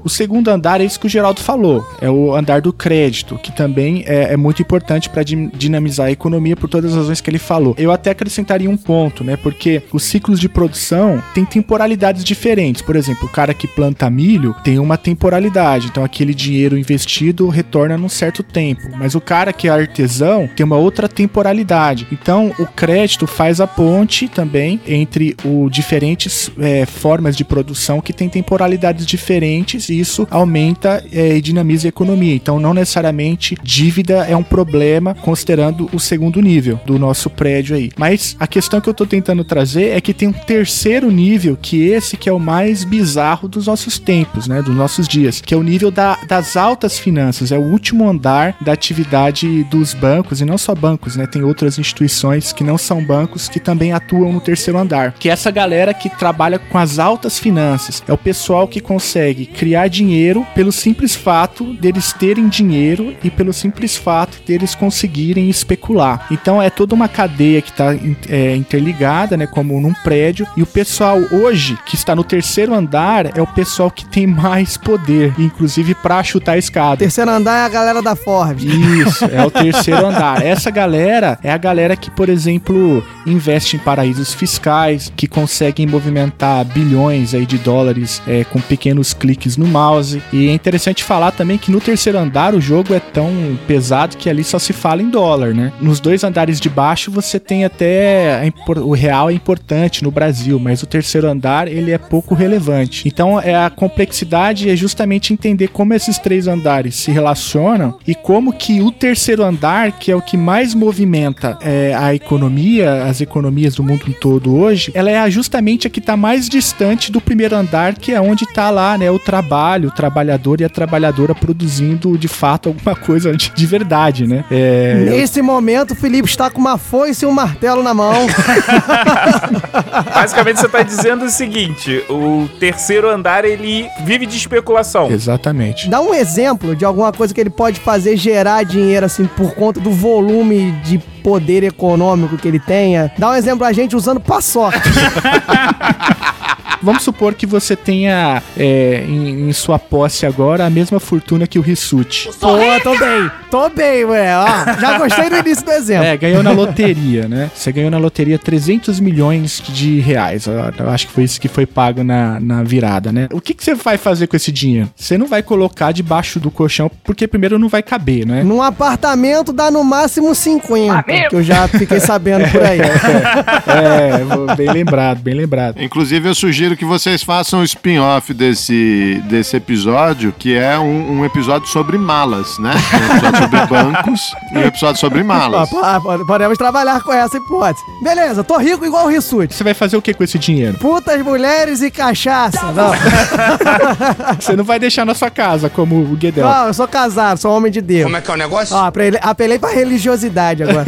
O segundo andar é isso que o Geraldo falou, é o andar do crédito, que também é, é muito importante para dinamizar a economia por todas as razões que ele falou. Eu até acrescentaria um ponto, né? Porque os ciclos de produção têm temporalidades diferentes. Por exemplo, o cara que planta milho tem uma temporalidade, então aquele dinheiro investido retorna num certo tempo. Mas o cara que é artesão tem uma outra temporalidade. Então o crédito faz a ponte também entre o diferentes é, formas de produção que tem temporalidades diferentes e isso aumenta é, e dinamiza a economia. Então não necessariamente dívida é um problema considerando o segundo nível do nosso prédio aí. Mas a questão que eu tô tentando trazer é que tem um terceiro nível que esse que é o mais bizarro dos nossos tempos, né, dos nossos dias, que é o nível da, das altas finanças, é o último andar da atividade dos bancos e não só bancos, né, tem outras instituições que não são bancos que também atuam no terceiro andar, que é essa galera que trabalha com as altas finanças, é o pessoal que consegue consegue criar dinheiro pelo simples fato deles terem dinheiro e pelo simples fato deles conseguirem especular. Então é toda uma cadeia que está é, interligada, né, como num prédio, e o pessoal hoje que está no terceiro andar é o pessoal que tem mais poder, inclusive para chutar a escada. Terceiro andar é a galera da Forbes. Isso, é o terceiro andar. Essa galera é a galera que, por exemplo, investe em paraísos fiscais, que conseguem movimentar bilhões aí de dólares é, com pequenos cliques no mouse. E é interessante falar também que no terceiro andar o jogo é tão pesado que ali só se fala em dólar, né? Nos dois andares de baixo você tem até o real é importante no Brasil, mas o terceiro andar ele é pouco relevante. Então é a complexidade é justamente entender como esses três andares se relacionam e como que o terceiro andar, que é o que mais movimenta é, a economia, as economias do mundo todo hoje, ela é justamente a que está mais distante do primeiro andar, que é onde está lá, né, o trabalho, o trabalhador e a trabalhadora produzindo de fato alguma coisa de, de verdade, né? É, Nesse eu... momento, o Felipe está com uma foice e um martelo na mão. Basicamente, você está dizendo o seguinte: o terceiro andar ele vive de especulação. Exatamente. Dá um exemplo de alguma coisa que ele pode fazer gerar dinheiro assim por conta do volume de poder econômico que ele tenha. Dá um exemplo pra gente usando paçoca. Vamos supor que você tenha é, em, em, sua posse agora a mesma fortuna que o Rissuti. Pô, tô bem. Tô bem, ué. Ó, já gostei do início do exemplo. É, ganhou na loteria, né? Você ganhou na loteria 300 milhões de reais. Eu acho que foi isso que foi pago na, na virada, né? O que, que você vai fazer com esse dinheiro? Você não vai colocar debaixo do colchão, porque primeiro não vai caber, né? Num apartamento dá no máximo 50, ah, que eu já fiquei sabendo por aí. é, é, bem lembrado, bem lembrado. Inclusive, eu sugiro sugiro que vocês façam um spin-off desse, desse episódio, que é um, um, episódio sobre malas, né? Um episódio sobre bancos e um episódio sobre malas. Ah, podemos trabalhar com essa hipótese. Beleza, tô rico igual o Rissuti. Você vai fazer o que com esse dinheiro? Putas, mulheres e cachaça. Não. Você não vai deixar na sua casa, como o Guedel. Não, eu sou casado, sou homem de Deus. Como é que é o negócio? Ó, apelei pra religiosidade agora.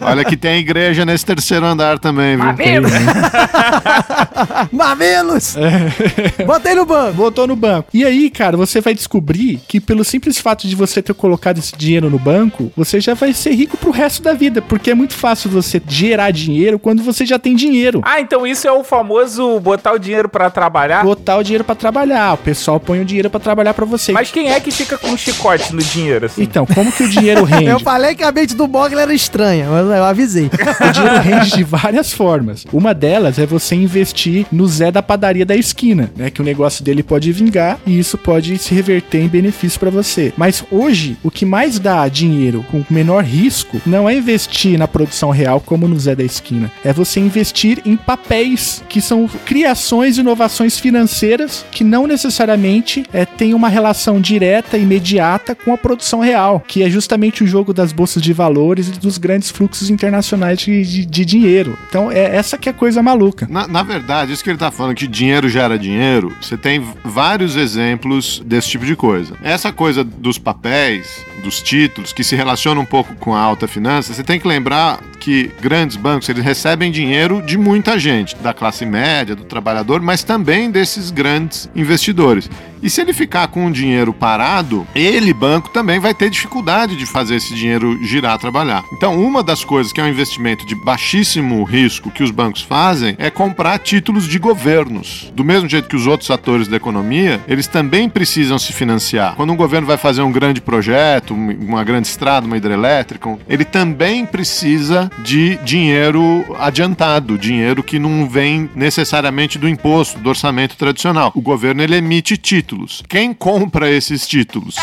Olha que tem igreja nesse terceiro andar também, viu? Mamilos! Mamilos! É. Botei no banco. Botou no banco. E aí, cara, você vai descobrir que pelo simples fato de você ter colocado esse dinheiro no banco, você já vai ser rico pro resto da vida, porque é muito fácil você gerar dinheiro quando você já tem dinheiro. Ah, então isso é o famoso botar o dinheiro para trabalhar? Botar o dinheiro para trabalhar. O pessoal põe o dinheiro para trabalhar para você. Mas quem é que fica com um chicote no dinheiro assim? Então, como que o dinheiro rende? eu falei que a mente do Bogler era estranha, mas eu avisei. o dinheiro rende de várias formas. Uma delas é você investir no Zé da padaria da esquina, né? Que o negócio dele pode vingar e isso pode se reverter em benefício para você. Mas hoje, o que mais dá dinheiro com menor risco não é investir na produção real como no Zé da esquina, é você investir em papéis que são criações e inovações financeiras que não necessariamente é, têm uma relação direta e imediata com a produção real, que é justamente o jogo das bolsas de valores e dos grandes fluxos internacionais de, de, de dinheiro. Então é essa que é a coisa maluca. Na, na verdade, isso que ele tá falando que dinheiro gera dinheiro, você tem vários exemplos desse tipo de coisa. Essa coisa dos papéis, dos títulos, que se relaciona um pouco com a alta finança, você tem que lembrar que grandes bancos eles recebem dinheiro de muita gente, da classe média, do trabalhador, mas também desses grandes investidores. E se ele ficar com o dinheiro parado, ele, banco, também vai ter dificuldade de fazer esse dinheiro girar, trabalhar. Então, uma das coisas que é um investimento de baixíssimo risco que os bancos fazem é comprar títulos de governos. Do mesmo jeito que os outros atores da economia, eles também precisam se financiar. Quando um governo vai fazer um grande projeto, uma grande estrada, uma hidrelétrica, ele também precisa de dinheiro adiantado, dinheiro que não vem necessariamente do imposto, do orçamento tradicional. O governo ele emite títulos. Quem compra esses títulos?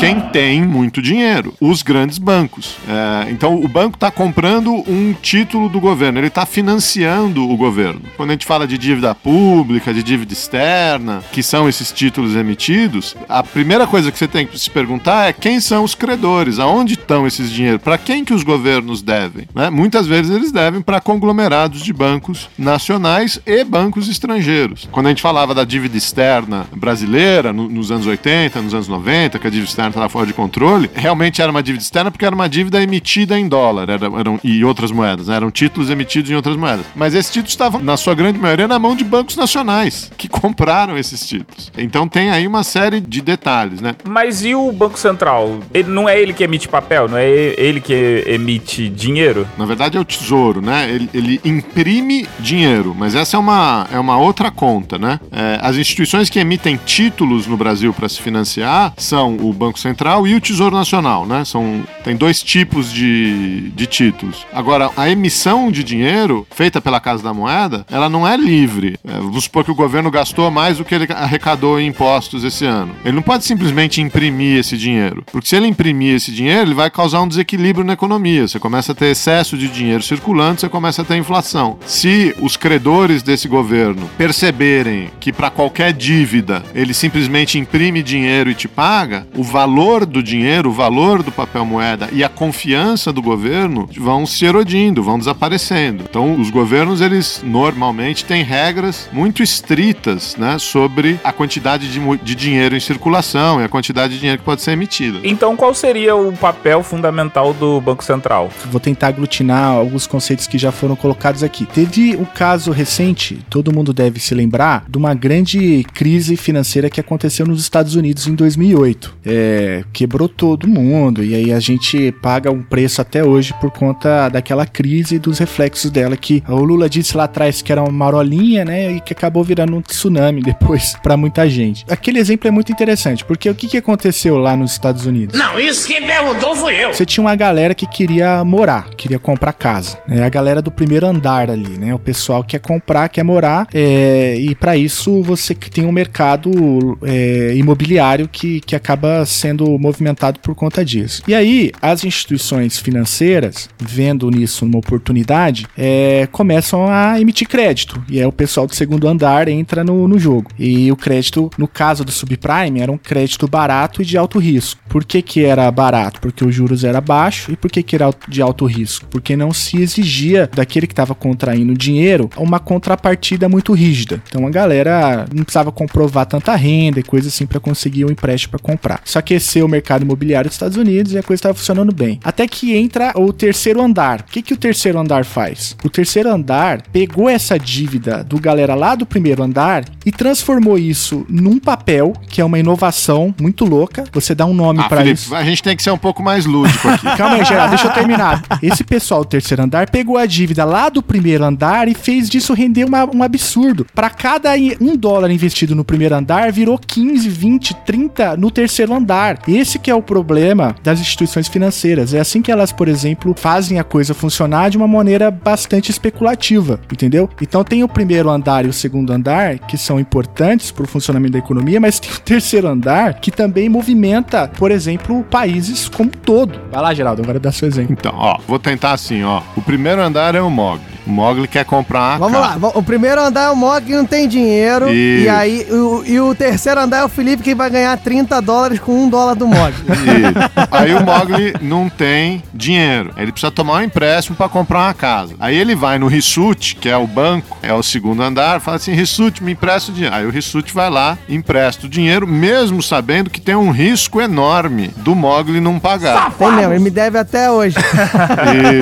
Quem tem muito dinheiro, os grandes bancos. É, então o banco está comprando um título do governo, ele está financiando o governo. Quando a gente fala de dívida pública, de dívida externa, que são esses títulos emitidos, a primeira coisa que você tem que se perguntar é quem são os credores, aonde estão esses dinheiros, para quem que os governos devem. Né? Muitas vezes eles devem para conglomerados de bancos nacionais e bancos estrangeiros. Quando a gente falava da dívida externa brasileira, no, nos anos 80, nos anos 90, que a dívida externa estava fora de controle, realmente era uma dívida externa porque era uma dívida emitida em dólar era, eram, e outras moedas, né? eram títulos emitidos em outras moedas. Mas esses títulos estavam, na sua grande maioria, na mão de bancos nacionais que compraram esses títulos. Então tem aí uma série de detalhes, né? Mas e o Banco Central? Ele, não é ele que emite papel? Não é ele que emite dinheiro? Na verdade é o tesouro, né? Ele, ele imprime dinheiro, mas essa é uma, é uma outra conta, né? É, as instituições que emitem títulos no Brasil para se financiar são o Banco Central e o Tesouro Nacional, né? São, tem dois tipos de, de títulos. Agora, a emissão de dinheiro feita pela Casa da Moeda, ela não é livre. É, vamos supor que o governo gastou mais do que ele arrecadou em impostos esse ano. Ele não pode simplesmente imprimir esse dinheiro, porque se ele imprimir esse dinheiro, ele vai causar um desequilíbrio na economia. Você começa a ter excesso de dinheiro circulando, você começa a ter inflação. Se os credores desse governo perceberem que para qualquer dívida ele simplesmente imprime dinheiro e te paga, o valor do dinheiro, o valor do papel moeda e a confiança do governo vão se erodindo, vão desaparecendo. Então, os governos eles normalmente têm regras muito estritas, né, sobre a quantidade de, de dinheiro em circulação e a quantidade de dinheiro que pode ser emitida. Então, qual seria o papel fundamental do Banco Central? Vou tentar aglutinar alguns conceitos que já foram colocados aqui. Teve o um caso recente, todo mundo deve se lembrar, de uma grande crise financeira que aconteceu nos Estados Unidos em 2008. É, quebrou todo mundo e aí a gente paga um preço até hoje por conta daquela crise e dos reflexos dela que o Lula disse lá atrás que era uma marolinha, né, e que acabou virando um tsunami depois para muita gente. Aquele exemplo é muito interessante, porque o que, que aconteceu lá nos Estados Unidos? Não, isso quem perguntou fui eu. Você tinha uma galera que queria morar, queria comprar casa, né, a galera do primeiro andar ali, né, o pessoal quer comprar, quer morar, é, e para isso você tem um mercado é, imobiliário que, que acaba sendo movimentado por conta disso. E aí, as instituições financeiras, vendo nisso uma oportunidade, é, começam a emitir crédito. E aí o pessoal do segundo andar entra no, no jogo. E o crédito, no caso do subprime, era um crédito barato e de alto risco. Por que, que era barato? Porque os juros era baixo. E por que, que era de alto risco? Porque não se exigia daquele que estava contraindo dinheiro uma contrapartida muito rígida. Então a galera não precisava comprovar tanta renda e coisa assim para conseguir um empréstimo para comprar. Isso aqueceu o mercado imobiliário dos Estados Unidos e a coisa estava funcionando bem. Até que entra o terceiro andar. O que, que o terceiro andar faz? O terceiro andar pegou essa dívida do galera lá do primeiro andar e transformou isso num papel, que é uma inovação muito louca. Você dá um nome Ah, para isso. a gente tem que ser um pouco mais lúdico aqui. Calma aí, Geraldo, deixa eu terminar. Esse pessoal do terceiro andar pegou a dívida lá do primeiro andar e fez disso render uma- um absurdo. Para cada um dólar investido no primeiro andar, virou 15, 20, 30 no terceiro andar. Esse que é o problema das instituições financeiras. É assim que elas, por exemplo, fazem a coisa funcionar de uma maneira bastante especulativa, entendeu? Então tem o primeiro andar e o segundo andar, que são importantes para o funcionamento da economia, mas tem o terceiro andar que também movimenta, por exemplo, países como um todo. Vai lá, Geraldo, agora dá seu exemplo. Então, ó, vou tentar assim, ó. O primeiro andar é o Mogli. O Mogli quer comprar Vamos casa. lá, o primeiro andar é o Mog que não tem dinheiro. Isso. E aí, o, e o terceiro andar é o Felipe que vai ganhar 30 dólares com um dólar do Mog. Isso. Aí o Mogli não tem dinheiro. Ele precisa tomar um empréstimo para comprar uma casa. Aí ele vai no Rissuti, que é o banco, é o segundo andar, fala assim: Rissuti, me empresta o dinheiro. Aí o Rissuti vai lá, empresta o dinheiro, mesmo sabendo que tem um risco enorme do Mogli não pagar. Tem mesmo, ele me deve até hoje.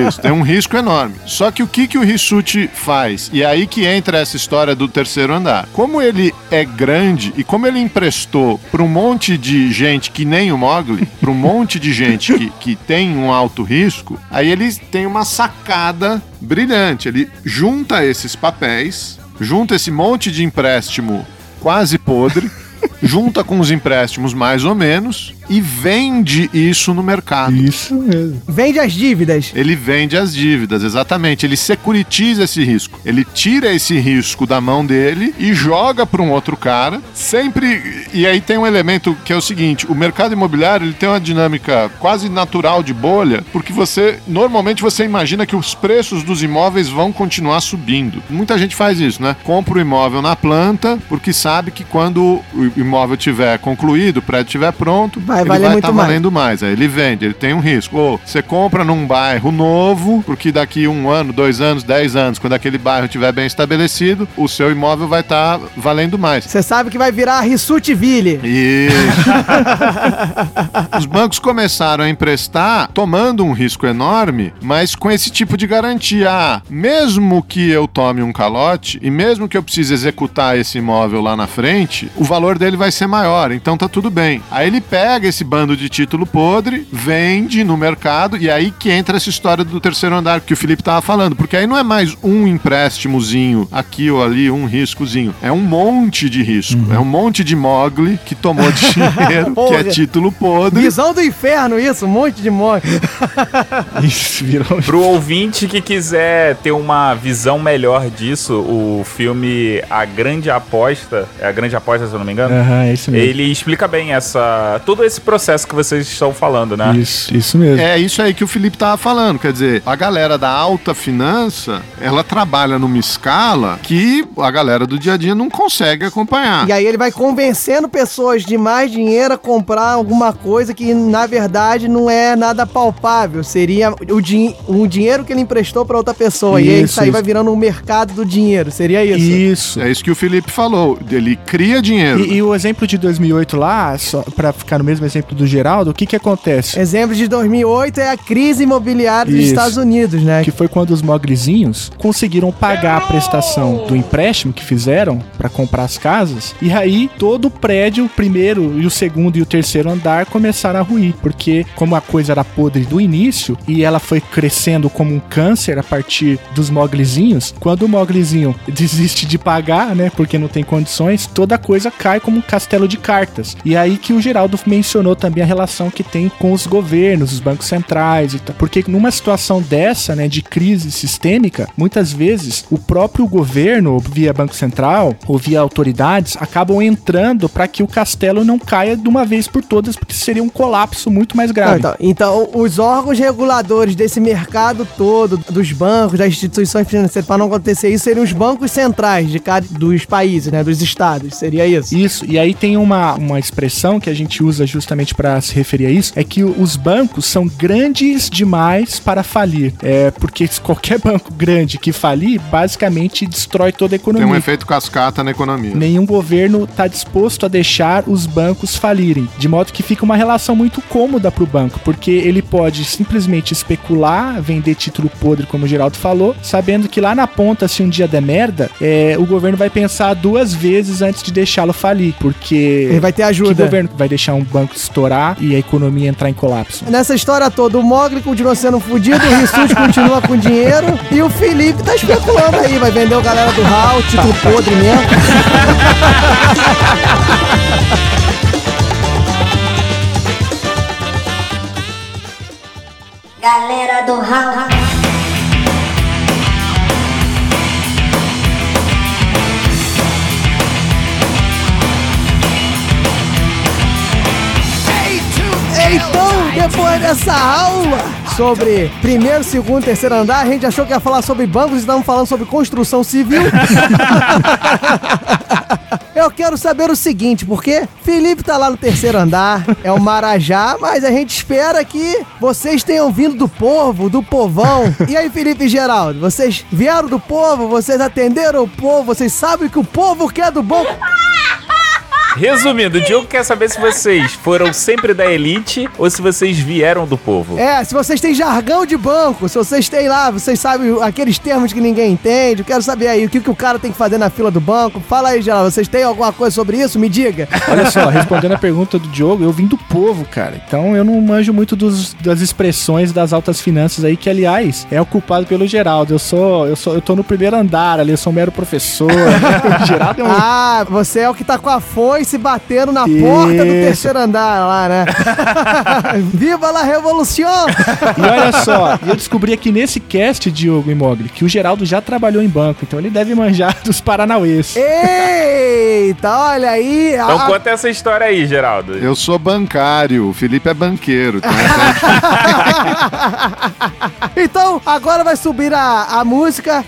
Isso, tem um risco enorme. Só que o que, que o Rissuti faz? E é aí que entra essa história do terceiro andar. Como ele é grande e como ele emprestou para um monte de gente que nem o Mogli, para um monte de gente que, que tem um alto risco, aí ele tem uma sacada brilhante. Ele junta esses papéis, junta esse monte de empréstimo quase podre. Junta com os empréstimos mais ou menos e vende isso no mercado. Isso mesmo. Vende as dívidas. Ele vende as dívidas, exatamente. Ele securitiza esse risco. Ele tira esse risco da mão dele e joga para um outro cara. Sempre. E aí tem um elemento que é o seguinte: o mercado imobiliário ele tem uma dinâmica quase natural de bolha, porque você normalmente você imagina que os preços dos imóveis vão continuar subindo. Muita gente faz isso, né? Compra o imóvel na planta porque sabe que quando o imóvel tiver concluído, o prédio estiver pronto, Vai Vai ele valer vai muito tá mais. valendo mais. Aí ele vende, ele tem um risco. Ou você compra num bairro novo, porque daqui um ano, dois anos, dez anos, quando aquele bairro estiver bem estabelecido, o seu imóvel vai estar valendo mais. Você sabe que vai virar Rissutville. Isso. Os bancos começaram a emprestar tomando um risco enorme, mas com esse tipo de garantia. Ah, mesmo que eu tome um calote e mesmo que eu precise executar esse imóvel lá na frente, o valor dele vai ser maior, então tá tudo bem. Aí ele pega esse bando de título podre, vende no mercado e aí que entra essa história do terceiro andar que o Felipe tava falando, porque aí não é mais um empréstimozinho aqui ou ali, um riscozinho. É um monte de risco. É um monte de mogli que tomou dinheiro, que é título podre. Visão do inferno, isso, um monte de morte. Isso, virou. Pro ouvinte que quiser ter uma visão melhor disso, o filme A Grande Aposta, é A Grande Aposta, se eu não me engano, Aham, é isso mesmo. ele explica bem essa todo esse processo que vocês estão falando, né? Isso, isso mesmo. É isso aí que o Felipe tava falando. Quer dizer, a galera da alta finança, ela trabalha numa escala que a galera do dia a dia não consegue acompanhar. E aí ele vai convencendo pessoas de mais dinheiro a comprar alguma coisa que na verdade não é nada palpável. Seria o, din o dinheiro que ele emprestou pra outra pessoa. e aí Isso, isso aí isso. vai virando um mercado do dinheiro. Seria isso? Isso. É isso que o Felipe falou. Ele cria dinheiro. E, e o exemplo de 2008 lá, só pra ficar no mesmo exemplo do Geraldo, o que que acontece? Exemplo de 2008 é a crise imobiliária dos Isso. Estados Unidos, né? Que foi quando os mogrizinhos conseguiram pagar a prestação do empréstimo que fizeram pra comprar as casas. E aí todo o prédio, o primeiro e o segundo e o terceiro andar começaram a ruir, porque como a coisa era podre do início e ela foi crescendo como um câncer a partir dos moglizinhos, quando o moglizinho desiste de pagar, né, porque não tem condições, toda a coisa cai como um castelo de cartas. E aí que o Geraldo mencionou também a relação que tem com os governos, os bancos centrais e tal. Porque numa situação dessa, né, de crise sistêmica, muitas vezes o próprio governo, via Banco Central ou via autoridades, acabam entrando para que o castelo não caia de uma vez por todas, porque seria um colapso muito mais grave. então, então, os órgãos reguladores desse mercado todo, dos bancos, das instituições financeiras, para não acontecer isso, seriam os bancos centrais de cada, dos países, né? Dos estados. Seria isso? Isso, e aí tem uma, uma expressão que a gente usa justamente para se referir a isso, é que os bancos são grandes demais para falir. É, porque se qualquer banco grande que falir, basicamente destrói toda a Tem economia. um efeito cascata na economia. Nenhum governo está disposto a deixar os bancos falirem, de modo que fica uma relação muito cômoda para o banco, porque ele pode simplesmente especular, vender título podre, como o Geraldo falou, sabendo que lá na ponta, se um dia der merda, é, o governo vai pensar duas vezes antes de deixá-lo falir, porque Ele vai ter ajuda. que governo vai deixar um banco estourar e a economia entrar em colapso? Nessa história toda, o Mogli continua sendo fudido, o Rissuti continua com dinheiro e o Felipe tá especulando aí, vai vender o galera do Hall, título podre mesmo. Galera do Hall. Então, depois dessa aula sobre primeiro, segundo, terceiro andar, a gente achou que ia falar sobre bancos e estamos falando sobre construção civil. Eu quero saber o seguinte, porque Felipe tá lá no terceiro andar, é o Marajá, mas a gente espera que vocês tenham vindo do povo, do povão. E aí, Felipe e Geraldo, vocês vieram do povo, vocês atenderam o povo, vocês sabem que o povo quer do bom. Resumindo, o Diogo quer saber se vocês foram sempre da elite ou se vocês vieram do povo. É, se vocês têm jargão de banco, se vocês têm lá, vocês sabem aqueles termos que ninguém entende, eu quero saber aí o que, que o cara tem que fazer na fila do banco. Fala aí, geral, vocês têm alguma coisa sobre isso? Me diga. Olha só, respondendo a pergunta do Diogo, eu vim do povo, cara. Então eu não manjo muito dos- das expressões das altas finanças aí, que aliás é ocupado pelo Geraldo. Eu sou, eu sou, eu tô no primeiro andar ali, eu sou um mero professor. o Geraldo é um. Ah, você é o que tá com a foice batendo na porta do Isso. terceiro andar lá, né? Viva la revolução! E olha só, eu descobri aqui nesse cast, Diogo e Mogli, que o Geraldo já trabalhou em banco, então ele deve manjar dos Paranauês. Eita, olha aí. Então a- conta essa história aí, Geraldo. Eu sou bancário, o Felipe é banqueiro. Tá? então, agora vai subir a, a música.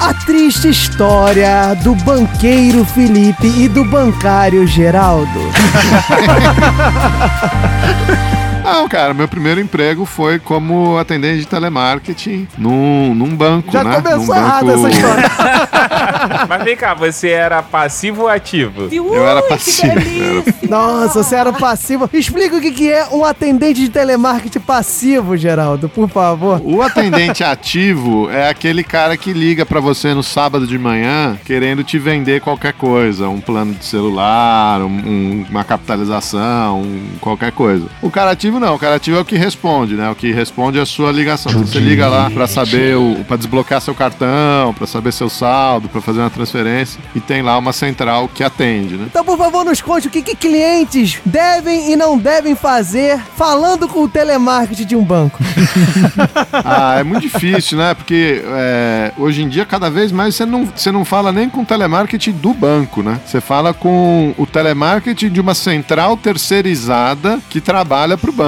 A triste história do banqueiro Felipe e do bancário Geraldo. Não, cara, meu primeiro emprego foi como atendente de telemarketing num, num banco, Já né? começou num errado essa história. Mas vem cá, você era passivo ou ativo? Eu era passivo. eu era- Nossa, você era passivo. Explica o que, que é um atendente de telemarketing passivo, Geraldo, por favor. O atendente ativo é aquele cara que liga pra você no sábado de manhã querendo te vender qualquer coisa, um plano de celular, um- um- uma capitalização, um- qualquer coisa. O cara ativo não, o cara ativo é o que responde, né? O que responde é a sua ligação. Então, Você liga lá pra saber o para desbloquear seu cartão, pra saber seu saldo, pra fazer uma transferência e tem lá uma central que atende, né? Então, por favor, nos conte o que, que clientes devem e não devem fazer falando com o telemarketing de um banco. Ah, é muito difícil, né? Porque é, hoje em dia, cada vez mais, você não, você não fala nem com o telemarketing do banco, né? Você fala com o telemarketing de uma central terceirizada que trabalha para o banco.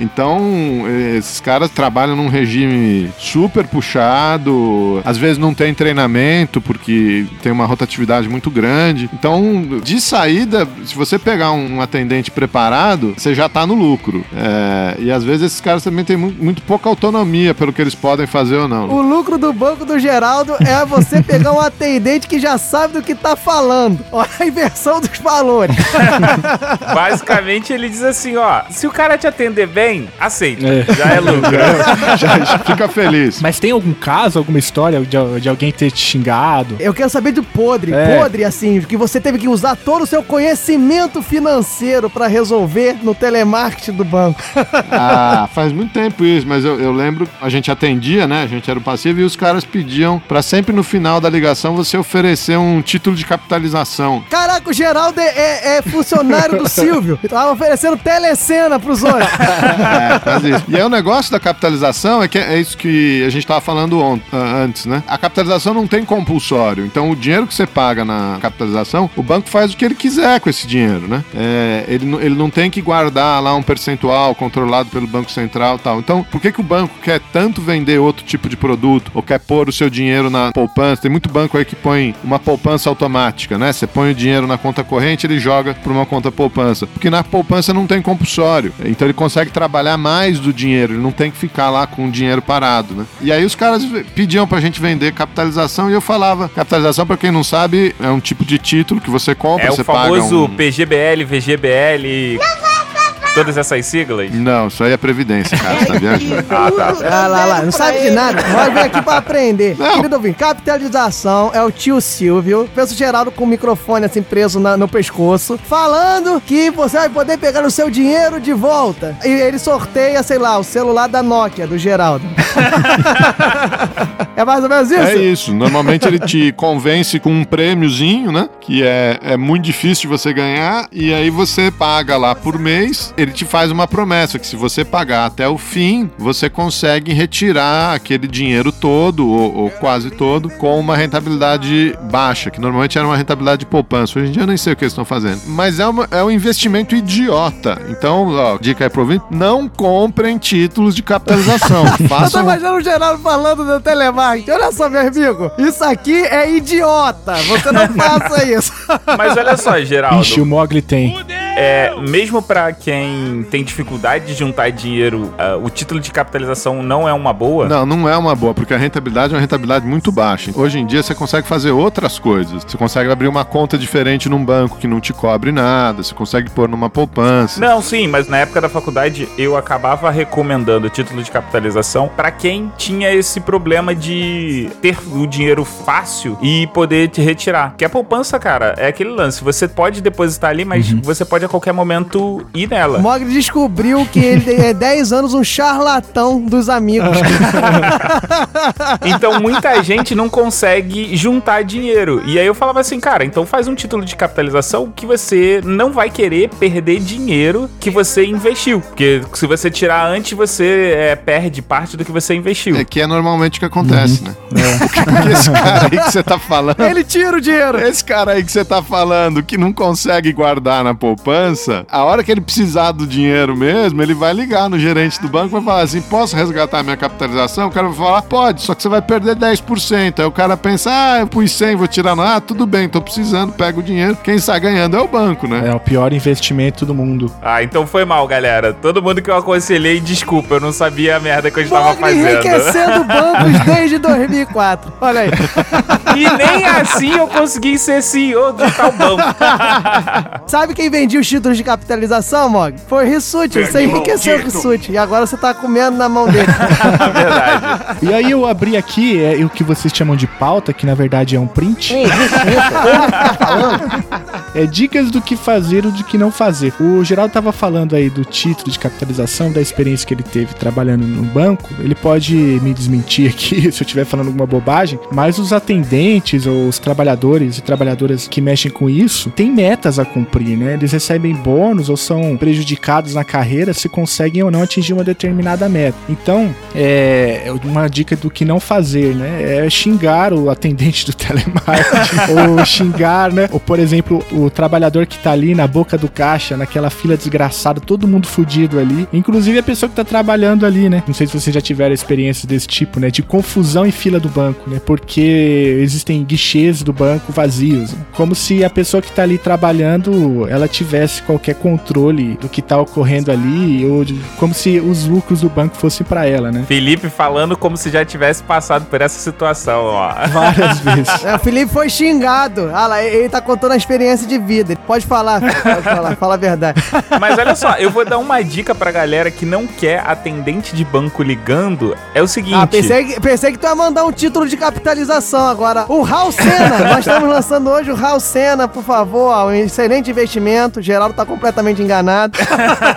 Então, eh, esses caras trabalham num regime super puxado, às vezes não tem treinamento, porque tem uma rotatividade muito grande. Então, de saída, se você pegar um atendente preparado, você já tá no lucro. É, e às vezes esses caras também têm mu- muito pouca autonomia pelo que eles podem fazer ou não. O lucro do banco do Geraldo é você pegar um atendente que já sabe do que tá falando. Olha a inversão dos valores. Basicamente, ele diz assim, ó, se o cara te atender bem, aceita. É. Já é lucro. já, já fica feliz. Mas tem algum caso, alguma história de, de alguém ter te xingado? Eu quero saber do podre. É. Podre, assim, que você teve que usar todo o seu conhecimento financeiro pra resolver no telemarketing do banco. Ah, faz muito tempo isso, mas eu, eu lembro, a gente atendia, né? A gente era o passivo e os caras pediam pra sempre no final da ligação você oferecer um título de capitalização. Caraca, o Geraldo é, é- é funcionário do Silvio. Tava oferecendo telecena pros outros. É, isso. E aí o negócio da capitalização é que é isso que a gente tava falando antes, né? A capitalização não tem compulsório. Então o dinheiro que você paga na capitalização, o banco faz o que ele quiser com esse dinheiro, né? É, ele, ele não tem que guardar lá um percentual controlado pelo Banco Central e tal. Então, por que, que o banco quer tanto vender outro tipo de produto ou quer pôr o seu dinheiro na poupança? Tem muito banco aí que põe uma poupança automática, né? Você põe o dinheiro na conta corrente, ele joga para uma conta poupança. Porque na poupança não tem compulsório. Então ele consegue trabalhar mais do dinheiro, ele não tem que ficar lá com o dinheiro parado, né? E aí os caras pediam pra gente vender capitalização e eu falava, capitalização para quem não sabe, é um tipo de título que você compra, É o você paga famoso um... PGBL, VGBL, todas essas siglas. Não, isso aí é previdência, cara, você tá viajando. Ah, tá. Ah lá, lá, não sabe de nada. Nós vem aqui pra aprender. Querido ouvinte, capitalização é o tio Silvio. Pensa o Geraldo com o microfone assim preso na- no pescoço, falando que você vai poder pegar o seu dinheiro de volta. E ele sorteia, sei lá, o celular da Nokia, do Geraldo. é mais ou menos isso? É isso. Normalmente ele te convence com um prêmiozinho, né? Que é, é muito difícil de você ganhar. E aí você paga lá por mês. Ele te faz uma promessa que se você pagar até o fim, você consegue retirar aquele dinheiro todo, ou, ou quase todo, com uma rentabilidade baixa, que normalmente era uma rentabilidade de poupança. Hoje em dia eu nem sei o que eles estão fazendo. Mas é, uma- é um investimento idiota. Então, ó, dica aí pro ouvinte, não comprem títulos de capitalização. Eu tô Façam imaginando o Geraldo falando do telemarketing. Olha só, meu amigo. Isso aqui é idiota. Você não faça isso. Mas olha só, Geraldo. Ixi, o Mogli tem. É, mesmo pra quem tem dificuldade de juntar dinheiro, ah, o título de capitalização não é uma boa? Não, não é uma boa, porque a rentabilidade é uma rentabilidade muito baixa. Hoje em dia você consegue fazer outras coisas. Você consegue abrir uma conta diferente num banco que não te cobre nada, você consegue pôr numa poupança. Não, sim, mas na época da faculdade eu acabava recomendando o título de capitalização pra quem tinha esse problema de ter o dinheiro fácil e poder te retirar. Que a poupança, cara, é aquele lance. Você pode depositar ali, mas você pode a qualquer momento ir nela. O Mogli descobriu que ele é 10 anos um charlatão dos amigos. Então muita gente não consegue juntar dinheiro. E aí eu falava assim, cara, então faz um título de capitalização que você não vai querer perder dinheiro que você investiu. Porque se você tirar antes, você é, perde parte do que você investiu. É que é normalmente o que acontece, né? Porque, porque esse cara aí que você tá falando. Ele tira o dinheiro. Esse cara aí que você tá falando que não consegue guardar na poupança, poupança, a hora que ele precisar do dinheiro mesmo, ele vai ligar no gerente do banco e vai falar assim: posso resgatar minha capitalização? O cara vai falar: pode, só que você vai perder 10%. Aí o cara pensa: ah, eu pus 100, vou tirar. no- Ah, tudo bem, tô precisando, pega o dinheiro. Quem está ganhando é o banco, né? É o pior investimento do mundo. Ah, então foi mal, galera. Todo mundo que eu aconselhei, desculpa, eu não sabia a merda que eu estava fazendo. enriquecendo bancos desde 2004. Olha aí. E nem assim eu consegui ser CEO do tal banco. Sabe quem vendia os títulos de capitalização, Mog? Foi o Rissuti. Você enriqueceu o Rissuti. E agora você tá comendo na mão dele. E aí eu abri aqui é, o que vocês chamam de pauta, que na verdade é um print. É dicas do que fazer ou do que não fazer. O Geraldo tava falando aí do título de capitalização, da experiência que ele teve trabalhando no banco. Ele pode me desmentir aqui se eu estiver falando alguma bobagem, mas os atendentes ou os trabalhadores e trabalhadoras que mexem com isso têm metas a cumprir, né? Eles recebem bônus ou são prejudicados na carreira se conseguem ou não atingir uma determinada meta. Então, é uma dica do que não fazer, né? É xingar o atendente do telemarketing ou xingar, né? Ou, por exemplo, o trabalhador que tá ali na boca do caixa, naquela fila desgraçada, todo mundo fudido ali. Inclusive a pessoa que tá trabalhando ali, né? Não sei se vocês já tiveram experiências desse tipo, né? De confusão em fila do banco, né? Porque existem guichês do banco vazios. né? Como se a pessoa que tá ali trabalhando, ela tivesse qualquer controle do que tá ocorrendo ali, ou de- como se os lucros do banco fossem pra ela, né? Felipe falando como se já tivesse passado por essa situação, ó. Várias vezes. É, o Felipe foi xingado. Ah lá, ele tá contando a experiência de vida. Ele Pode falar, pode falar, fala a verdade. Mas olha só, eu vou dar uma dica pra galera que não quer atendente de banco ligando. É o seguinte. Ah, pensei que, pensei que tu ia mandar um título de capitalização agora. O Raul Senna. Nós estamos lançando hoje o Raul Senna, por favor. Um excelente investimento. O Geraldo tá completamente enganado.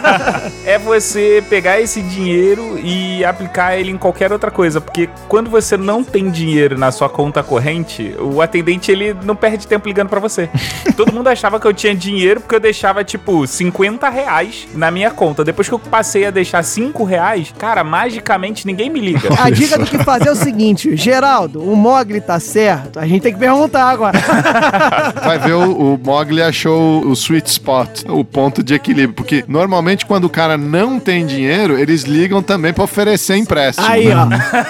é você pegar esse dinheiro e aplicar ele em qualquer outra coisa, porque quando você não tem dinheiro na sua conta corrente, o atendente ele não perde tempo ligando pra você. Todo mundo achava que eu tinha dinheiro porque eu deixava tipo 50 reais na minha conta. Depois que eu passei a deixar 5 reais, cara, magicamente ninguém me liga. A dica do que fazer é o seguinte: Geraldo, o Mogli tá certo? A gente tem que perguntar agora. Vai ver, o, o Mogli achou o sweet spot, o ponto de equilíbrio. Porque normalmente quando o cara não tem dinheiro, eles ligam também pra oferecer empréstimo. Aí, né? ó.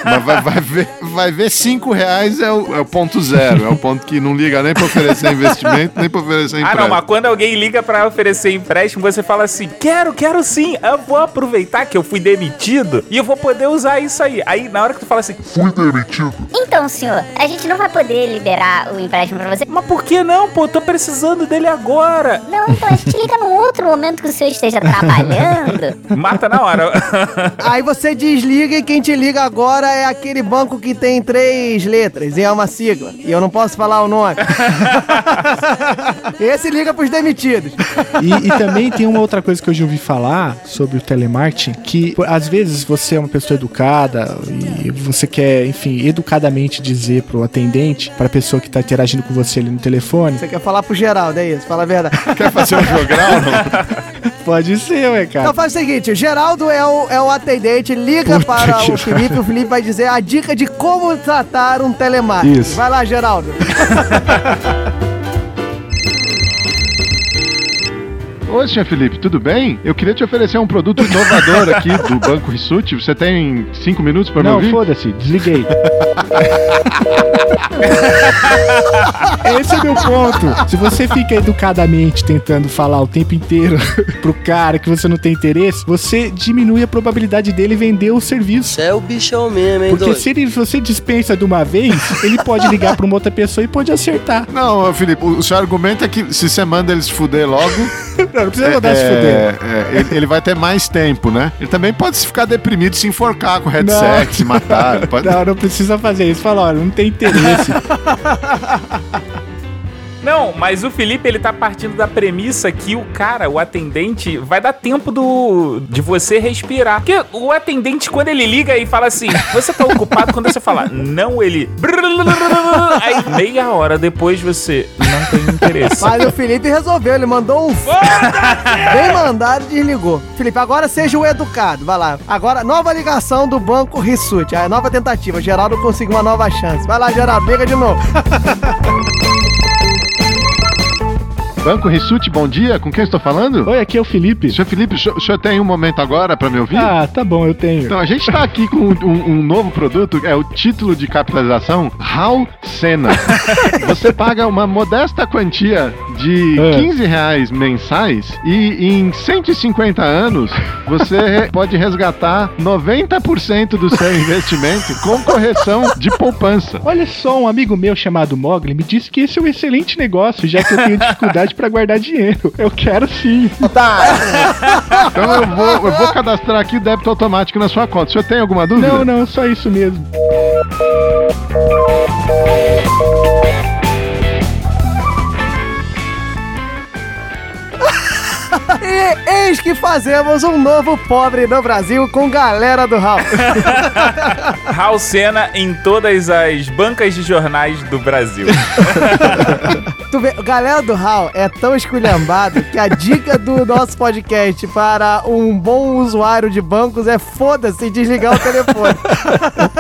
Mas vai, vai ver, vai ver cinco reais é o, é o ponto zero. É o ponto que não liga nem pra oferecer investimento, nem pra oferecer Ah, empréstimo. não, mas quando alguém liga pra oferecer empréstimo, você fala assim: quero, quero sim, eu vou aproveitar que eu fui demitido e eu vou poder usar isso aí. Aí, na hora que tu fala assim, fui demitido. Então, senhor, a gente não vai poder liberar o empréstimo pra você. Mas por que não, pô? Tô precisando dele agora. Não, então a gente liga num outro momento que o senhor esteja trabalhando. Mata na hora. Aí você desliga e quem te liga agora é aquele banco que tem três letras e é uma sigla. E eu não posso falar o nome. Esse liga pros demitidos. E, e também tem uma outra coisa que eu já ouvi falar sobre o telemarketing, que às vezes você é uma pessoa educada e você quer, enfim, educadamente dizer pro atendente, pra pessoa que tá interagindo com você ali no telefone. Você quer falar pro Geraldo, é isso? Fala a verdade. Quer fazer um jogral? Pode ser, ué, cara. Então faz o seguinte, o Geraldo é o, é o atendente, liga Puta para o Felipe, o Felipe vai dizer a dica de como tratar um telemarketing. Isso. Vai lá, Geraldo. Oi, senhor Felipe, tudo bem? Eu queria te oferecer um produto inovador aqui do Banco Rissuti. Você tem cinco minutos pra me Não, ouvir? foda-se, desliguei. Esse é meu ponto. Se você fica educadamente tentando falar o tempo inteiro pro cara que você não tem interesse, você diminui a probabilidade dele vender o serviço. É o bichão mesmo, hein, Porque doido? se ele, você dispensa de uma vez, ele pode ligar pra uma outra pessoa e pode acertar. Não, Felipe, o seu argumento é que se você manda ele se fuder logo. Não, precisa mandar se é, fuder. é, ele, ele vai ter mais tempo, né? Ele também pode se ficar deprimido, se enforcar com o headset, Não. se matar. Pode... Não, não precisa fazer isso. Fala, olha, não tem interesse. Não, mas o Felipe ele tá partindo da premissa que o cara, o atendente, vai dar tempo do de você respirar. Porque o atendente, quando ele liga e fala assim, você tá ocupado, quando você fala, não, ele. Aí meia hora depois você não tem interesse. Mas o Felipe resolveu, ele mandou um bem mandado e desligou. Felipe, agora seja o educado, vai lá. Agora, nova ligação do Banco Rissuti, a nova tentativa. Geraldo conseguiu uma nova chance. Vai lá, Geraldo, liga de novo. Banco Rissuti, bom dia. Com quem estou falando? Oi, aqui é o Felipe. Senhor Felipe, o senhor, o senhor tem um momento agora para me ouvir? Ah, tá bom, eu tenho. Então, a gente está aqui com um, um novo produto, é o título de capitalização Hal Senna. Você paga uma modesta quantia de É. 15 reais mensais e em 150 anos você pode resgatar 90% do seu investimento com correção de poupança. Olha só, um amigo meu chamado Mogli me disse que esse é um excelente negócio, já que eu tenho dificuldade pra guardar dinheiro. Eu quero sim. Então eu vou, eu vou cadastrar aqui o débito automático na sua conta. O senhor tem alguma dúvida? Não, não, só isso mesmo. E eis que fazemos um novo pobre no Brasil com galera do Raul. Raul Senna em todas as bancas de jornais do Brasil. Tu vê, galera do Raul é tão esculhambado que a dica do nosso podcast para um bom usuário de bancos é foda-se desligar o telefone.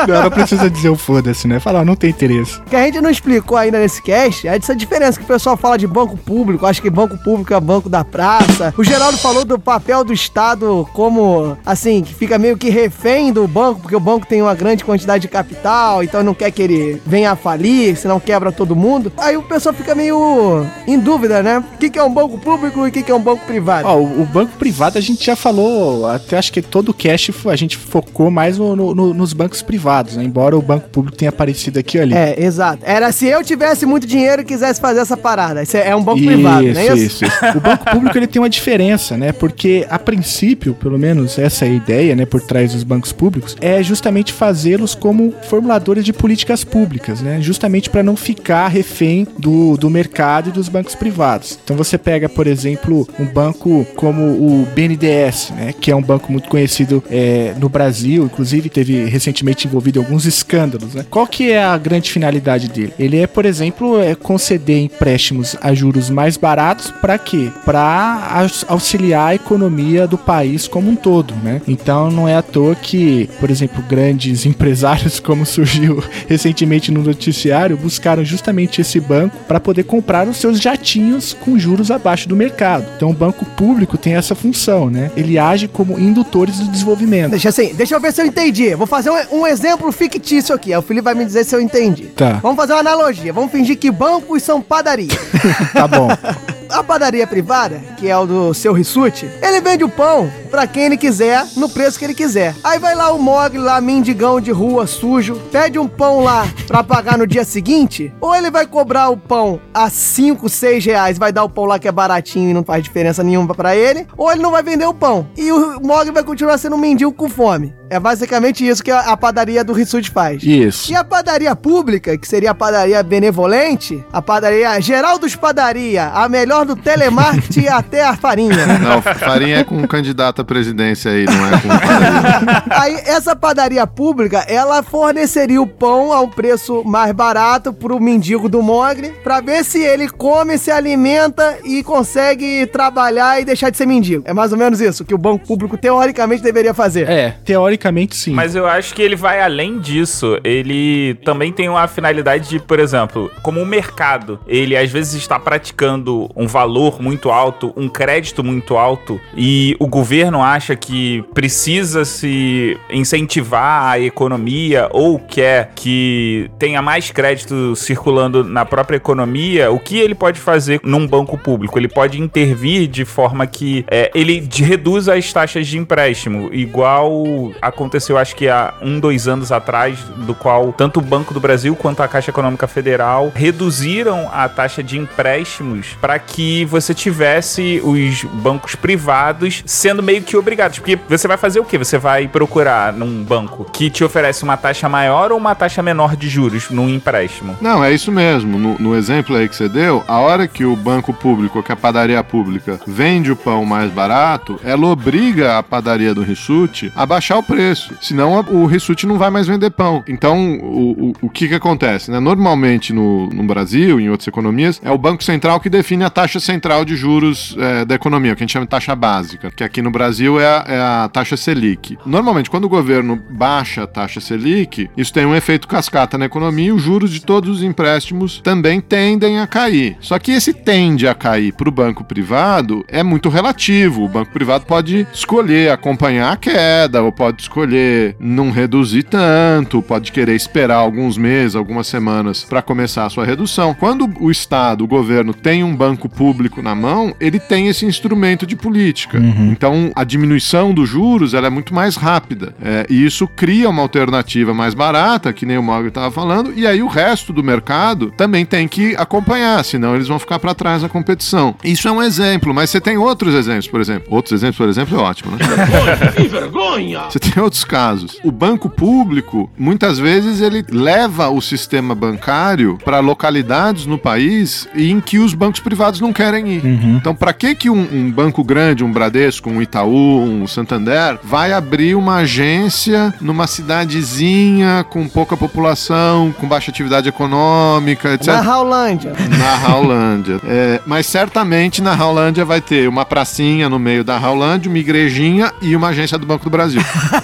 Não, não precisa dizer o foda-se, né? Falar, não tem interesse. O que a gente não explicou ainda nesse cast é essa diferença que o pessoal fala de banco público, acha que banco público é banco da praça. O Geraldo falou do papel do Estado como, assim, que fica meio que refém do banco, porque o banco tem uma grande quantidade de capital, então não quer que ele venha a falir, senão quebra todo mundo. Aí o pessoal fica meio em dúvida, né? O que, é um banco público e o que, que é um banco privado? Ó, o, banco privado a gente já falou, até acho que todo o cast fo- a gente focou mais no- no- no- nos bancos privados, né? Embora o banco público tenha aparecido aqui ali. É, exato. Era se eu tivesse muito dinheiro e quisesse fazer essa parada. Isso é é um banco privado, não é isso? isso, isso. O banco público ele tem uma diferença, né? Porque a princípio, pelo menos essa é a ideia, né, por trás dos bancos públicos, é justamente fazê-los como formuladores de políticas públicas, né? Justamente para não ficar refém do, do mercado e dos bancos privados. Então você pega, por exemplo, um banco como o BNDES, né, que é um banco muito conhecido é, no Brasil, inclusive teve recentemente envolvido alguns escândalos, né? Qual que é a grande finalidade dele? Ele é, por exemplo, é conceder empréstimos a juros mais baratos para quê? Para auxiliar a economia do país como um todo, né? Então não é à toa que, por exemplo, grandes empresários como surgiu recentemente no noticiário buscaram justamente esse banco para poder comprar os seus jatinhos com juros abaixo do mercado. Então o banco público tem essa função, né? Ele age como indutores do desenvolvimento. Deixa assim, deixa eu ver se eu entendi. Vou fazer um, um exemplo fictício aqui. O Felipe vai me dizer se eu entendi. Tá. Vamos fazer uma analogia. Vamos fingir que bancos são padarias. Tá bom. A padaria privada, que é o do seu Rissuti, ele vende o pão pra quem ele quiser, no preço que ele quiser. Aí vai lá o Mogli, lá, mendigão de rua, sujo, pede um pão lá pra pagar no dia seguinte, ou ele vai cobrar o pão a 5, 6 reais, vai dar o pão lá que é baratinho e não faz diferença nenhuma pra ele, ou ele não vai vender o pão. E o Mogli vai continuar sendo um mendigo com fome. É basicamente isso que a a padaria do Rissuti faz. Isso. E a padaria pública, que seria a padaria benevolente, a padaria Geraldos Padaria, a melhor do telemarketing até a farinha. Não, farinha é com um candidato à presidência aí, não é com padaria. Aí essa padaria pública, ela forneceria o pão a um preço mais barato pro mendigo do Mogre, pra ver se ele come, se alimenta e consegue trabalhar e deixar de ser mendigo. É mais ou menos isso que o banco público teoricamente deveria fazer. É, teoricamente sim. Mas eu acho que ele vai além disso. Ele também tem uma finalidade de, por exemplo, como o mercado, ele às vezes está praticando um valor muito alto, um crédito muito alto, e o governo acha que precisa se incentivar a economia ou quer que tenha mais crédito circulando na própria economia, o que ele pode fazer num banco público? Ele pode intervir de forma que é, ele reduza as taxas de empréstimo, igual aconteceu acho que há um, dois anos atrás, do qual tanto o Banco do Brasil quanto a Caixa Econômica Federal reduziram a taxa de empréstimos para que você tivesse os bancos privados sendo meio que obrigados. Porque você vai fazer o quê? Você vai procurar num banco que te oferece uma taxa maior ou uma taxa menor de juros num empréstimo? Não, é isso mesmo. No, no exemplo aí que você deu, a hora que o banco público, que a padaria pública, vende o pão mais barato, ela obriga a padaria do Rissuti a baixar o preço. Senão a- o Rissuti não vai mais vender pão. Então, o, o, o que que acontece? Né? Normalmente no, no Brasil, em outras economias, é o Banco Central que define a taxa central de juros é, da economia, o que a gente chama de taxa básica, que aqui no Brasil é a, é a taxa Selic. Normalmente, quando o governo baixa a taxa Selic, isso tem um efeito cascata na economia e os juros de todos os empréstimos também tendem a cair. Só que esse tende a cair para o banco privado é muito relativo. O banco privado pode escolher acompanhar a queda, ou pode escolher não reduzir tanto, pode querer esperar alguns meses, algumas semanas para começar a sua redução. Quando o Estado, o governo, tem um banco público na mão, ele tem esse instrumento de política. Então, a diminuição dos juros ela é muito mais rápida. É, e isso cria uma alternativa mais barata, que nem o Mogli estava falando, e aí o resto do mercado também tem que acompanhar, senão eles vão ficar para trás na competição. Isso é um exemplo, mas você tem outros exemplos, por exemplo. Outros exemplos, por exemplo, é ótimo, né? Que vergonha! Você tem outros casos. O banco público, muitas vezes, ele leva o sistema bancário para localidades no país em que os bancos privados não querem ir. Então, para que que um, um banco grande, um Bradesco, um Itaú, um Santander, vai abrir uma agência numa cidadezinha com pouca população, com baixa atividade econômica, etc. Na Raulândia. Na Raulândia. É, mas certamente na Raulândia vai ter uma pracinha no meio da Raulândia, uma igrejinha e uma agência do Banco do Brasil.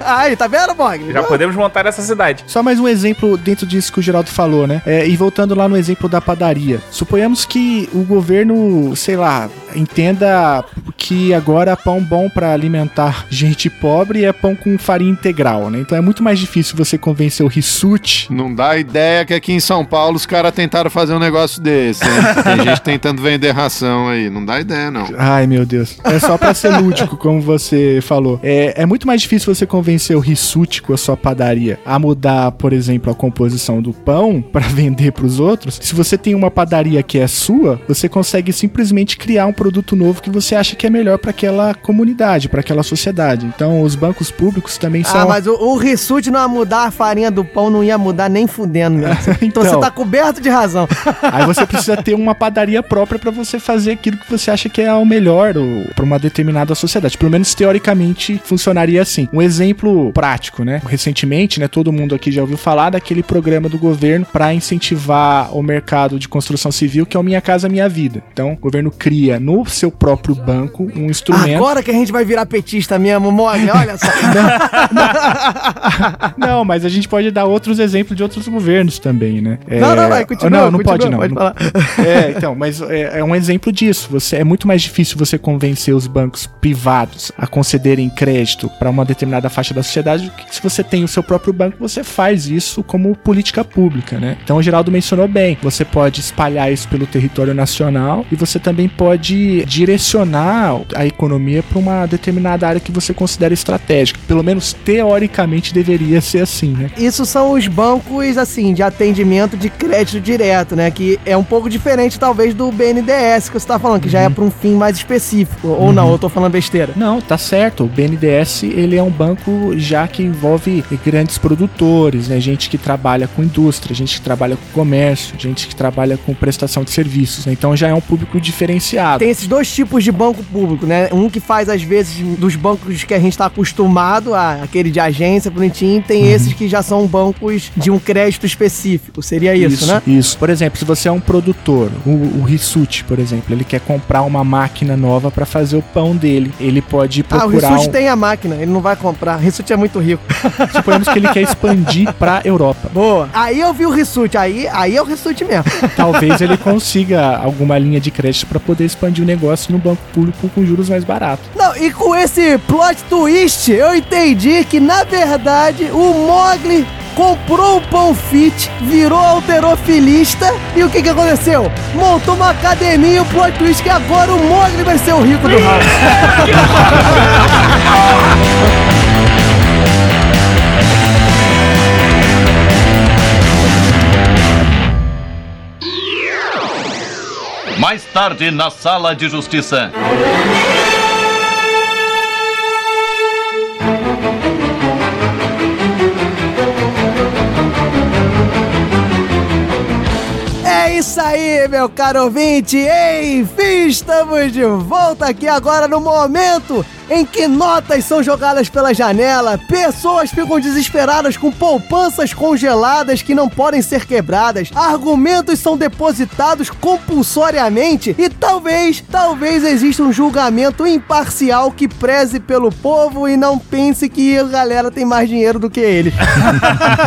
Aí, tá vendo, Mogli? Já podemos montar essa cidade. Só mais um exemplo dentro disso que o Geraldo falou, né? É, e voltando lá no exemplo da padaria. Suponhamos que o governo, sei lá, entenda que agora pão bom pra alimentar gente pobre é pão com farinha integral, né? Então é muito mais difícil você convencer o Rissuti. Não dá ideia que aqui em São Paulo os caras tentaram fazer um negócio desse. hein? Tem gente tentando vender ração aí. Não dá ideia, não. Ai, meu Deus. É só pra ser lúdico, como você falou. É, é muito mais difícil você convencer o Rissuti com a sua padaria a mudar, por exemplo, a composição do pão pra vender pros outros. Se você tem uma padaria que é sua, você consegue simplesmente criar um produto novo que você acha que é melhor pra aquela comunidade, pra aquela sociedade. Então, os bancos públicos também são Ah, mas o, o Rissuti não ia mudar a farinha do pão, não ia mudar nem fudendo, meu. Então, Então. você tá coberto de razão. Aí você precisa ter uma padaria própria pra você fazer aquilo que você acha que é o melhor para uma determinada sociedade. Pelo menos teoricamente funcionaria assim. Um exemplo prático, né? Recentemente, né, todo mundo aqui já ouviu falar daquele programa do governo para incentivar o mercado de construção civil, que é o Minha Casa Minha Vida. Então, o governo cria no seu próprio banco um instrumento Agora que a gente vai virar petista mesmo, Mogli, olha só. Não, mas a gente pode dar outros exemplos de outros governos também, né? É, Não, não, vai, continua, Não, não continua, pode, não. pode Não- falar. É, então, mas é, é um exemplo disso. Você é muito mais difícil você convencer os bancos privados a concederem crédito para uma determinada faixa da sociedade que se você tem o seu próprio banco, você faz isso como política pública, né? Então, o Geraldo mencionou bem. Você pode espalhar isso pelo território nacional e você também pode direcionar a economia para uma determinada área que você considera estratégica. Pelo menos teoricamente deveria ser assim, né? Isso são os bancos, assim, de atendimento de crédito direto, né? Que é um pouco diferente, talvez, do BNDES que você tá falando, que já é pra um fim mais específico. Ou não, Uhum. eu tô falando besteira. Não, tá certo. O BNDES ele é um banco já que envolve grandes produtores, né? Gente que trabalha com indústria, gente que trabalha com comércio, gente que trabalha com prestação de serviços. né? Então já é um público diferenciado. Tem esses dois tipos de banco público, né? Um que faz, às vezes, dos bancos que a gente tá acostumado, a, aquele de agência, bonitinho, tem Uhum. esses que já são bancos de um crédito específico. Seria isso, né? Isso. Por exemplo, se você é um produtor, o, o Rissuti, por exemplo, ele quer comprar uma máquina nova para fazer o pão dele. Ele pode Ah, o procurar Rissuti um... tem a máquina, ele não vai comprar. Rissuti é muito rico. Suponhamos que ele quer expandir pra Europa. Boa. Aí eu vi o Rissuti, aí, aí é o Rissuti mesmo. Talvez ele consiga alguma linha de crédito para poder expandir o negócio no banco público com juros mais baratos. Não, e com esse plot twist, eu entendi que, na verdade, o Mogli comprou um pão fit, virou alterofilista e o que que aconteceu? Montou uma academia e o plot twist que agora o Mogli vai ser o rico do ramo. Mais tarde, na sala de justiça. Isso aí, meu caro ouvinte? Enfim, estamos de volta aqui agora no momento em que notas são jogadas pela janela, pessoas ficam desesperadas com poupanças congeladas que não podem ser quebradas, argumentos são depositados compulsoriamente e talvez, talvez exista um julgamento imparcial que preze pelo povo e não pense que a galera tem mais dinheiro do que ele.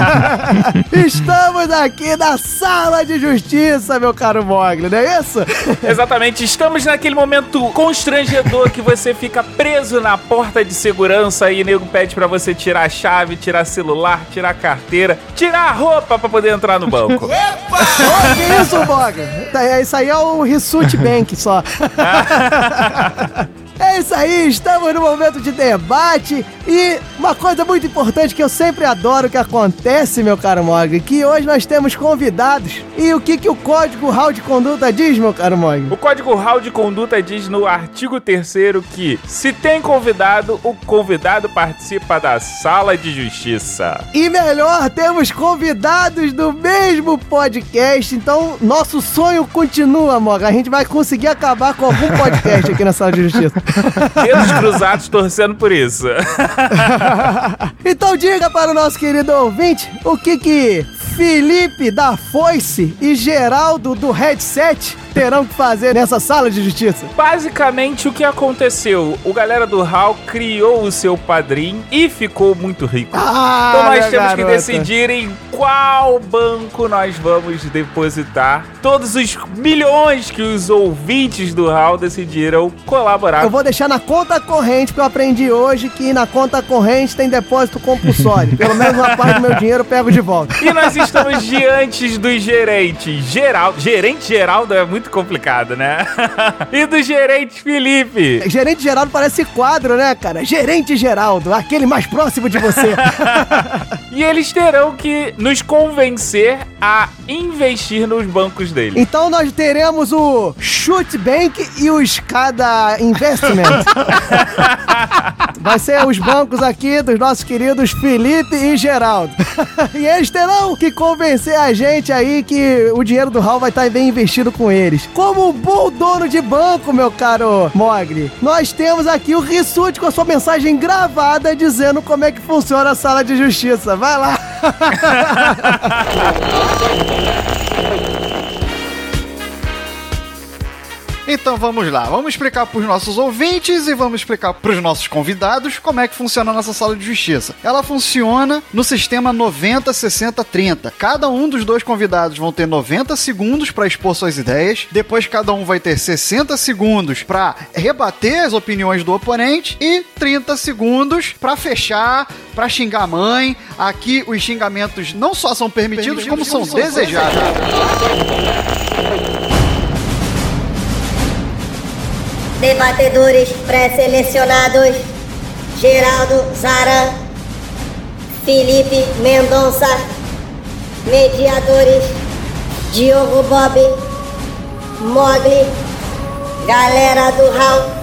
Estamos aqui na sala de justiça, meu caro Mogli, não é isso? Exatamente, estamos naquele momento constrangedor que você fica preso na porta de segurança e o nego pede pra você tirar a chave, tirar celular, tirar a carteira, tirar a roupa pra poder entrar no banco. Ô, que isso, Mogli? Tá, Isso aí é o Rissuti Bank só. É isso aí, estamos no momento de debate e uma coisa muito importante que eu sempre adoro que acontece, meu caro Mogli, que hoje nós temos convidados. E o que, que o Código Hall de Conduta diz, meu caro Mogli? O Código Hall de Conduta diz no artigo 3 que se tem convidado, o convidado participa da sala de justiça. E melhor, temos convidados do mesmo podcast, então nosso sonho continua, Moga. A gente vai conseguir acabar com algum podcast aqui na sala de justiça. Dedos cruzados torcendo por isso. então diga para o nosso querido ouvinte o que que Felipe da Foice e Geraldo do Headset terão que fazer nessa sala de justiça. Basicamente, o que aconteceu? O galera do HAL criou o seu padrinho e ficou muito rico. Ah, então nós temos que garota. decidir em qual banco nós vamos depositar todos os milhões que os ouvintes do HAL decidiram colaborar. Eu vou deixar na conta corrente, porque eu aprendi hoje que na conta corrente tem depósito compulsório. Pelo menos uma parte do meu dinheiro eu pego de volta. E nós estamos diante do gerente Geraldo. Gerente Geraldo é muito complicado, né? e do gerente Felipe. Gerente Geraldo parece quadro, né, cara? Gerente Geraldo, aquele mais próximo de você. E eles terão que nos convencer a investir nos bancos dele. Então nós teremos o Shoot Bank e o Escada Investment. Vai ser os bancos aqui dos nossos queridos Felipe e Geraldo. e eles terão que convencer a gente aí que o dinheiro do Hall vai estar bem investido com eles. Como um bom dono de banco, meu caro Mogli, nós temos aqui o Rissuti com a sua mensagem gravada dizendo como é que funciona a sala de justiça. Vai lá! Então vamos lá, vamos explicar para os nossos ouvintes e vamos explicar para os nossos convidados como é que funciona a nossa sala de justiça. Ela funciona no sistema 90, 60, 30. Cada um dos dois convidados vão ter 90 segundos para expor suas ideias, depois cada um vai ter 60 segundos para rebater as opiniões do oponente e 30 segundos para fechar, para xingar a mãe. Aqui os xingamentos não só são permitidos, como são desejados. Debatedores pré-selecionados: Geraldo Zara, Felipe Mendonça. Mediadores: Diogo Bob, Mogli, galera do Raul.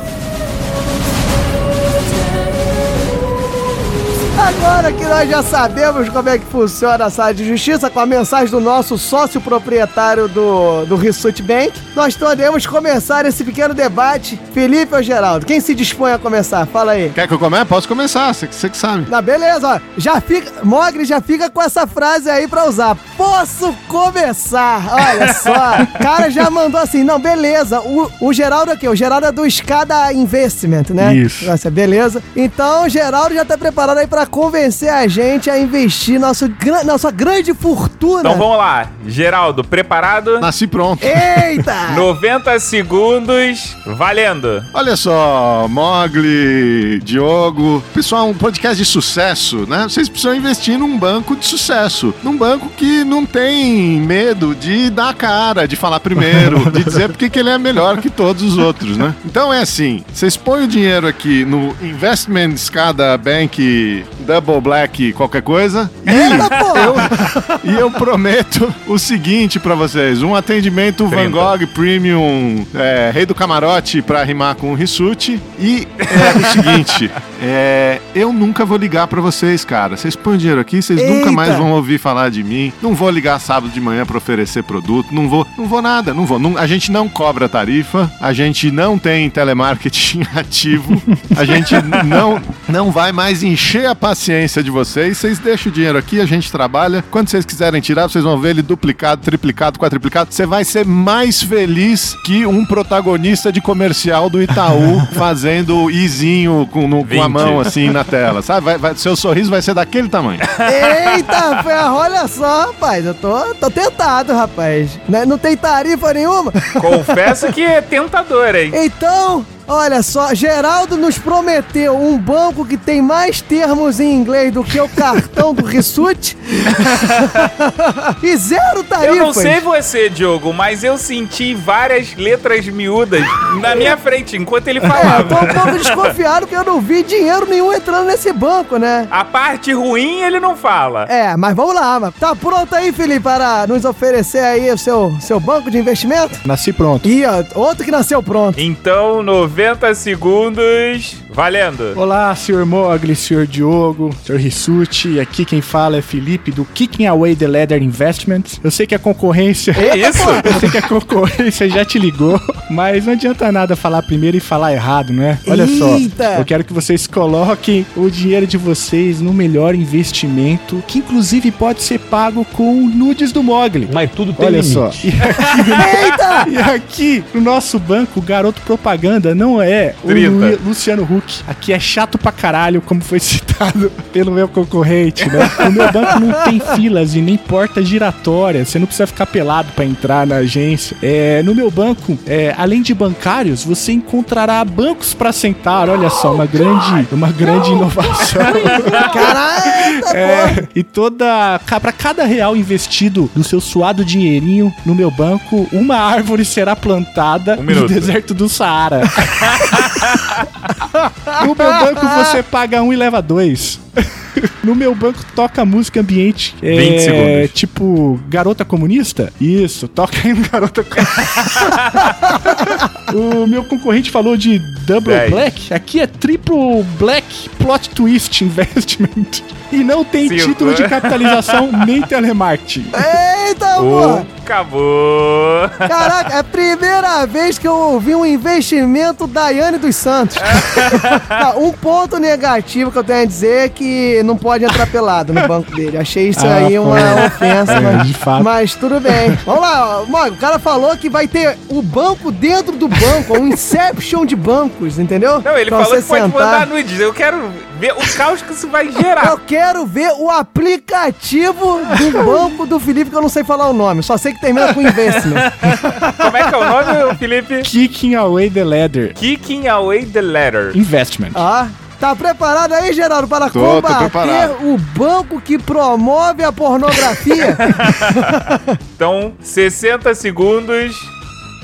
Agora que nós já sabemos como é que funciona a sala de justiça, com a mensagem do nosso sócio proprietário do, do Rissuti Bank, nós podemos começar esse pequeno debate. Felipe ou Geraldo, quem se dispõe a começar? Fala aí. Quer que eu comece? Posso começar, você, que sabe. Na beleza, ó. Já fica. Mogri já fica com essa frase aí pra usar. Posso começar? Olha só. O cara já mandou assim, não, beleza. O, o Geraldo aqui, o Geraldo é do Escada Investment, né? Isso. Nossa, beleza. Então o Geraldo já tá preparado aí pra convencer a gente a investir nosso, nossa grande fortuna. Então vamos lá. Geraldo, preparado? Nasci pronto. Eita! 90 segundos, valendo. Olha só, Mogli, Diogo, pessoal, um podcast de sucesso, né? Vocês precisam investir num banco de sucesso. Num banco que não tem medo de dar a cara, de falar primeiro, de dizer porque que ele é melhor que todos os outros, né? Então é assim, vocês põem o dinheiro aqui no Investment Escada Bank Double Black qualquer coisa. E eu, e eu prometo o seguinte pra vocês: um atendimento Van Gogh Premium, é, Rei do Camarote pra rimar com o Rissuti. E é o seguinte: é, eu nunca vou ligar pra vocês, cara. Vocês põem dinheiro aqui, vocês nunca Eita. mais vão ouvir falar de mim. Não vou ligar sábado de manhã pra oferecer produto, não vou, não vou nada, não vou. Não- a gente não cobra tarifa, a gente não tem telemarketing ativo, a gente não, não vai mais encher a paciência de vocês. Vocês deixam o dinheiro aqui, a gente trabalha. Quando vocês quiserem tirar, vocês vão ver ele duplicado, triplicado, quadriplicado. Você vai ser mais feliz que um protagonista de comercial do Itaú fazendo izinho com, no- com a 20. mão assim na tela, sabe? Vai- vai- seu sorriso vai ser daquele tamanho. Eita, ferro, olha só, rapaz. Eu tô, tô tentado, rapaz. Né, Não tem tarifa nenhuma. Confesso que é tentador, hein? Então, olha só, Geraldo nos prometeu um banco que tem mais termos em inglês do que o cartão do Rissuti. e zero tarifas. Eu não sei você, Diogo, mas eu senti várias letras miúdas na minha frente enquanto ele É, eu tô falava. um pouco desconfiado porque eu não vi dinheiro nenhum entrando nesse banco, né? A parte ruim ele não fala. É, mas vamos lá, mano. Tá pronto aí, Felipe, para nos oferecer aí o seu, seu banco de investimento? Nasci pronto. Ih, ó, outro que nasceu pronto. Então, 90 segundos, valendo. Olá, senhor Mogli, senhor Diogo, senhor Rissuti. Aqui quem fala é Felipe do Kicking Away the Leather Investments. Eu sei que a concorrência. É isso? Eu sei que a concorrência já te ligou, mas não adianta nada falar primeiro e falar errado, né? Olha Eita! só, eu quero que vocês coloquem o dinheiro de vocês no melhor investimento, que inclusive pode ser pago com nudes do Mogli. Mas tudo tem Olha limite. só. E aqui, Eita! e aqui, no nosso banco, o garoto propaganda não é o 30. Lu- Luciano Huck. Aqui é chato pra caralho, como foi citado pelo meu concorrente, né? O meu banco não tem filas e nem porta giratória. Você não precisa ficar pelado pra entrar na agência. É, no meu banco, é, além de bancários, você encontrará bancos pra sentar. Olha só, uma grande, uma grande inovação. Caralho, É, e toda. Pra cada real investido no seu suado dinheirinho no meu banco, uma árvore será plantada Um no deserto do Saara. no meu banco você paga um e leva dois. No meu banco toca música ambiente. 20 segundos. Tipo, garota comunista? Isso, toca aí no garota comunista. o meu concorrente falou de Double 10. Black. Aqui é Triple Black Plot Twist Investment. E não tem Cinco. título de capitalização nem telemarketing. Eita, Oh, porra! acabou. Caraca, é a primeira vez que eu ouvi um investimento Daiane dos Santos. Um ponto negativo que eu tenho a dizer é que não pode entrar pelado no banco dele. Achei isso Ah, aí uma foi. ofensa, É, mas, de fato. mas tudo bem. Vamos lá, ó, Mog, o cara falou que vai ter o banco dentro do banco, um inception de bancos, entendeu? Não, ele Pra falou que pode sentar. mandar nudes. Eu quero ver o caos que isso vai gerar. Eu quero ver o aplicativo do banco do Felipe, que eu não sei falar o nome. Só sei que termina com investment. Como é que é o nome, Felipe? Kicking Away the Leather Kicking Away the Letter. Investment. Ah, tá preparado aí, Geraldo, para Tô, tô combater preparado. o banco que promove a pornografia? Então, 60 segundos,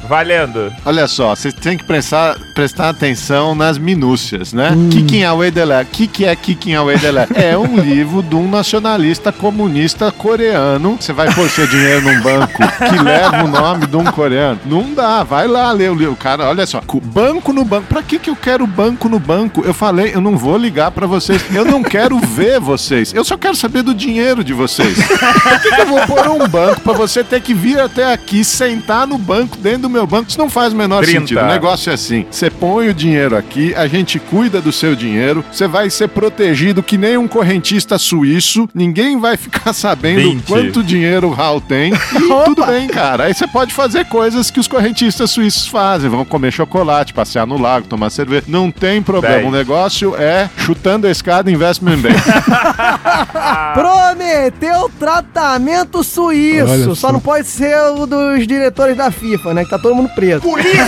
valendo. Olha só, vocês têm que prestar, prestar atenção nas minúcias, né? Kicking Away the Letter. O que, que é Kicking Away the Letter? É um livro de um nacionalista comunista coreano. Você vai pôr seu dinheiro num banco que leva o nome de um coreano? Não dá, vai lá ler o livro. Cara, olha só, banco no banco. Pra que, que eu quero banco no banco? Eu falei, eu não vou ligar pra vocês. Eu não quero ver vocês. Eu só quero saber do dinheiro de vocês. Por que, que eu vou pôr um banco pra você ter que vir até aqui, sentar no banco, dentro do meu banco? Isso não faz o menor 30. sentido. O negócio é assim: você põe o dinheiro aqui, a gente cuida do seu dinheiro, você vai ser protegido que nem um correntista suíço, ninguém vai ficar sabendo 20. quanto dinheiro o Raul tem. E tudo bem, cara. Aí você pode fazer coisas que os correntistas suíços fazem: vão comer chocolate, passear no lago, tomar cerveja. Não tem problema. 10. O negócio é chutando a escada Investment Bank. Prometeu tratamento suíço. Olha Só só. não pode ser o dos diretores da FIFA, né? Que tá todo mundo preso. Polícia!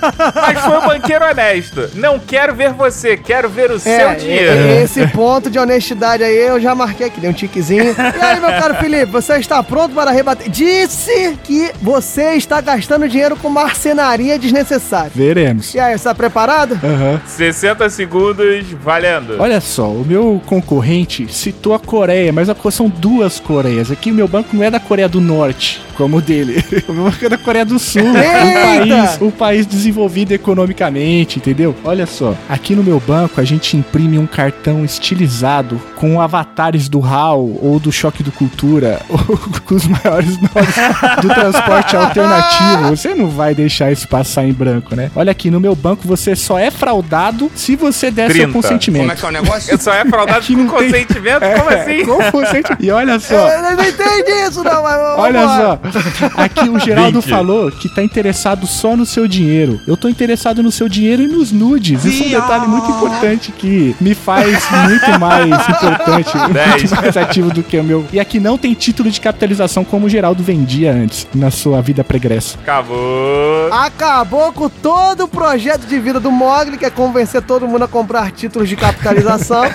Mas foi um banqueiro honesto. Não quero ver você, quero ver o seu dinheiro. e- Esse ponto de honestidade aí eu já marquei aqui, dei um tiquezinho. E aí, meu caro Felipe, você está pronto para rebater? Disse que você está gastando dinheiro com marcenaria desnecessária. Veremos. E aí, está preparado? Aham. 60 segundos, valendo. Olha só, o meu concorrente citou a Coreia, mas a são duas Coreias. Aqui o meu banco não é da Coreia do Norte. Como o dele. O meu banco é da Coreia do Sul. Um Eita! país, um país desenvolvido economicamente, entendeu? Olha só, aqui no meu banco a gente imprime um cartão estilizado com avatares do HAL ou do Choque do Cultura, ou com os maiores nomes do transporte alternativo. Você não vai deixar isso passar em branco, né? Olha aqui, no meu banco você só é fraudado se você der seu 30. consentimento. Como é que é o negócio? Só é fraudado Aqui com tem- consentimento? É, Como assim? com consentimento. E olha só. Eu não entendi isso, não, mas Olha só, aqui o Geraldo 20. falou que tá interessado só no seu dinheiro. Eu tô interessado no seu dinheiro e nos nudes. Isso é um detalhe muito importante que me faz muito mais importante, muito mais ativo do que o meu. E aqui não tem título de capitalização como o Geraldo vendia antes, na sua vida pregressa. Acabou. Acabou com todo o projeto de vida do Mogli, que é convencer todo mundo a comprar títulos de capitalização.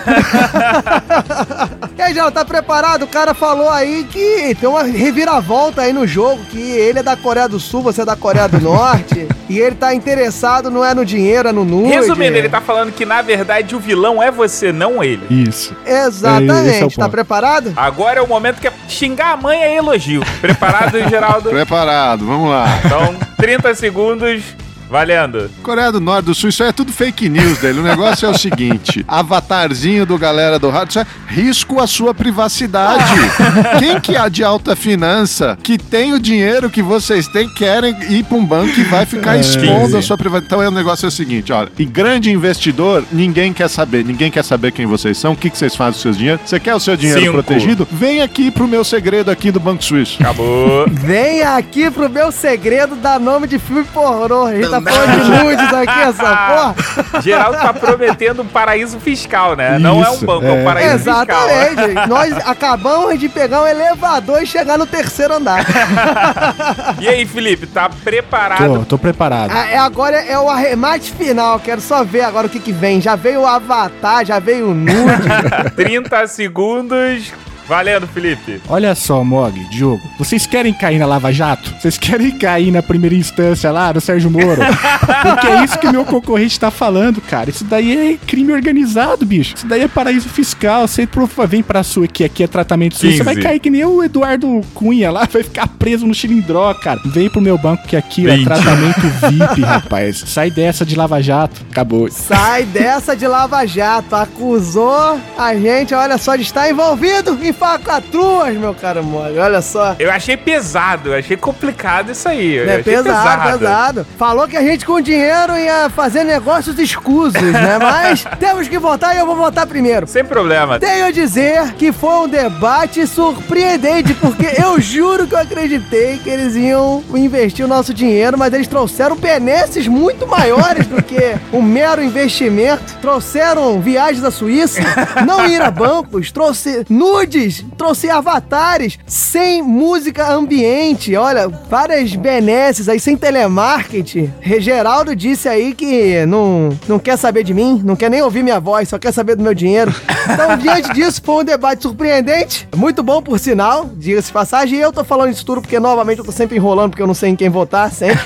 e aí, já tá preparado? O cara falou aí que tem uma reviravolta aí no jogo, que ele é da Coreia do Sul, você é da Coreia do Norte, e ele tá interessado não é no dinheiro, é no nude. Resumindo, ele tá falando que na verdade o vilão é você, não ele. Isso. Exatamente. É o tá preparado? Agora é o momento que é xingar a mãe é elogio. Preparado, Geraldo? Preparado, vamos lá. Então, 30 segundos, valendo. Coreia do Norte, do Sul, isso aí é tudo fake news dele. O negócio é o seguinte: avatarzinho do galera do rádio, isso é risco à sua privacidade. Quem que é de alta finança que tem o dinheiro que vocês têm, querem ir para um banco e vai ficar expondo 15. a sua privacidade? Então é o negócio é o seguinte: olha, e grande investidor, ninguém quer saber, ninguém quer saber quem vocês são, o que, que vocês fazem com seus dinheiros. Você quer o seu dinheiro Cinco. protegido? Vem aqui pro meu segredo aqui do Banco Suíço. Acabou. Venha aqui pro meu segredo dar nome de filme pornô. A gente tá falando de nudes aqui, essa porra. Geraldo tá prometendo um paraíso fiscal, né? Não é um Isso, banco, é um é. paraíso fiscal. Exatamente. Nós acabamos de pegar um elevador e chegar no terceiro andar. E aí, Felipe, tá preparado? Tô, tô preparado. Ah, é, agora é o arremate final. Quero só ver agora o que, que vem. Já veio o Avatar, já veio o Nude. 30 segundos. Valendo, Felipe. Olha só, Mog, Diogo, vocês querem cair na Lava Jato? Vocês querem cair na primeira instância lá do Sérgio Moro? Porque é isso que o meu concorrente tá falando, cara. Isso daí é crime organizado, bicho. Isso daí é paraíso fiscal. Você vem pra sua que aqui é tratamento suíço, você vai 15. cair que nem o Eduardo Cunha lá, vai ficar preso no xilindró, cara. Vem pro meu banco que aqui é 20. tratamento VIP, rapaz. Sai dessa de Lava Jato. Acabou. Sai dessa de Lava Jato. Acusou a gente, olha só, de estar envolvido em facatruas, meu caro mole. Olha só. Eu achei pesado, eu achei complicado isso aí. É achei pesado, pesado, Falou que a gente com dinheiro ia fazer negócios escusos, né? Mas temos que votar e eu vou votar primeiro. Sem problema. Tenho a dizer que foi um debate surpreendente, porque eu juro que eu acreditei que eles iam investir o nosso dinheiro, mas eles trouxeram benesses muito maiores do que um mero investimento. Trouxeram viagens à Suíça, não ir a bancos, trouxe nudes, trouxe avatares, sem música ambiente, olha, várias benesses aí, sem telemarketing. Geraldo disse aí que não, não quer saber de mim, não quer nem ouvir minha voz, só quer saber do meu dinheiro. Então, diante disso, foi um debate surpreendente, muito bom por sinal, diga-se de passagem, e eu tô falando isso tudo porque, novamente, eu tô sempre enrolando porque eu não sei em quem votar, sempre.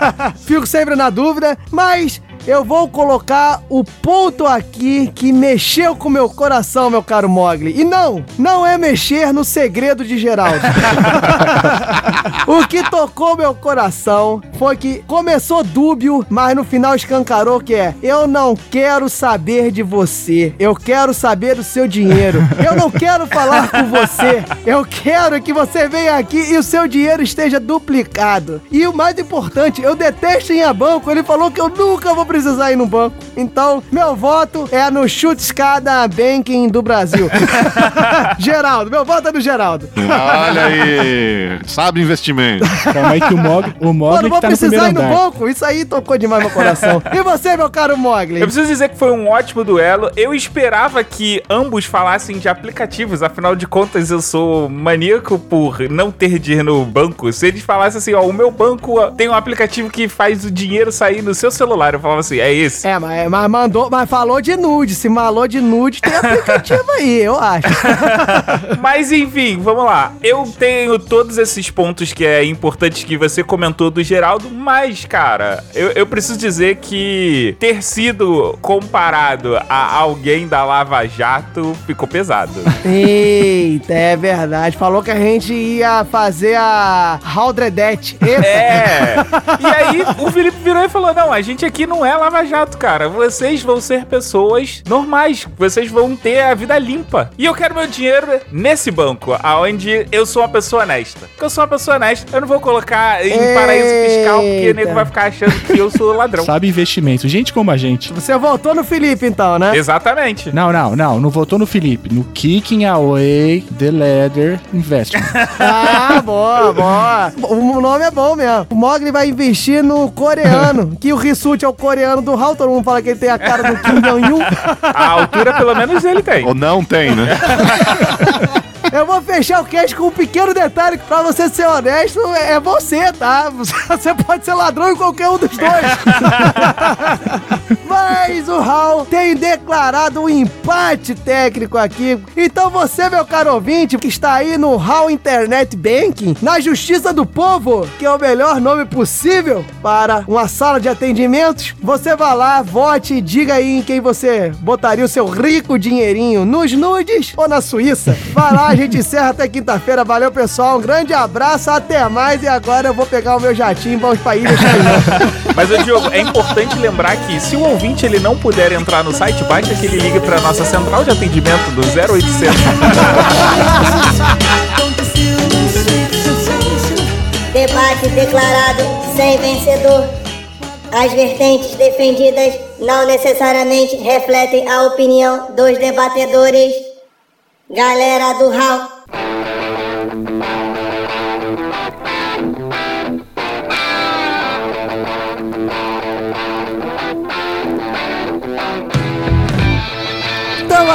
Fico sempre na dúvida, mas eu vou colocar o ponto aqui que mexeu com meu coração, meu caro Mogli. E não, não é mexer no segredo de Geraldo. o que tocou meu coração foi que começou dúbio, mas no final escancarou que é: eu não quero saber de você, eu quero saber do seu dinheiro. Eu não quero falar com você, eu quero que você venha aqui e o seu dinheiro esteja duplicado. E o mais importante, eu detesto ir a banco. Ele falou que eu nunca vou precisar ir no banco. Então, meu voto é no chute escada banking do Brasil. Geraldo, meu voto é no Geraldo. Olha aí, sabe investimento. Calma aí que o Mog, o Pô, Mog não vou tá precisar ir no andar. banco? Isso aí tocou demais meu coração. E você, meu caro Mogli? Eu preciso dizer que foi um ótimo duelo. Eu esperava que ambos falassem de aplicativos, afinal de contas eu sou maníaco por não ter dinheiro no banco. Se eles falassem assim, ó, o meu banco tem um aplicativo que faz o dinheiro sair no seu celular, eu falava assim, é esse. É, mas, mas mandou, mas falou de nude. Se malou de nude, tem aplicativo aí, eu acho. Mas enfim, vamos lá. Eu tenho todos esses pontos que é importante que você comentou do Geraldo. Geraldo, mas, cara, eu, eu preciso dizer que ter sido comparado a alguém da Lava Jato ficou pesado. Eita, é verdade. Falou que a gente ia fazer a Haldredete. É. E aí o Felipe virou e falou: Não, a gente aqui não é Lava Jato, cara. Vocês vão ser pessoas normais. Vocês vão ter a vida limpa. E eu quero meu dinheiro nesse banco, aonde eu sou uma pessoa honesta. Porque eu sou uma pessoa honesta. Eu não vou colocar em paraíso fiscal, porque o Eita. nego vai ficar achando que eu sou ladrão. Sabe investimento. Gente como a gente. Você votou no Felipe, então, né? Exatamente. Não, não, não. Não votou no Felipe. No Kicking Away The Leather Investment. Ah, boa, boa. O nome é bom mesmo. O Mogli vai investir no coreano, que o Rissuti é o coreano do Hal. Todo mundo fala que ele tem a cara do Kim Jong-un. A altura, pelo menos, ele tem. Ou não tem, né? Eu vou fechar o cast com um pequeno detalhe que pra você ser honesto é você, tá? Você pode ser ladrão em qualquer um dos dois. Mas o Hal tem declarado um empate técnico aqui. Então você, meu caro ouvinte, que está aí no Hal Internet Banking, na Justiça do Povo, que é o melhor nome possível para uma sala de atendimentos, você vá lá, vote e diga aí em quem você botaria o seu rico dinheirinho, nos nudes ou na Suíça. Vai lá, a gente encerra até quinta-feira. Valeu, pessoal. Um grande abraço, até mais. E agora eu vou pegar o meu jatinho e vamos pra ilha. Mas, ô Diogo, é importante lembrar que se o ouvinte ele não puder entrar no site, basta que ele ligue pra nossa central de atendimento do 0800. Debate declarado sem vencedor. As vertentes defendidas não necessariamente refletem a opinião dos debatedores. Galera do Hall.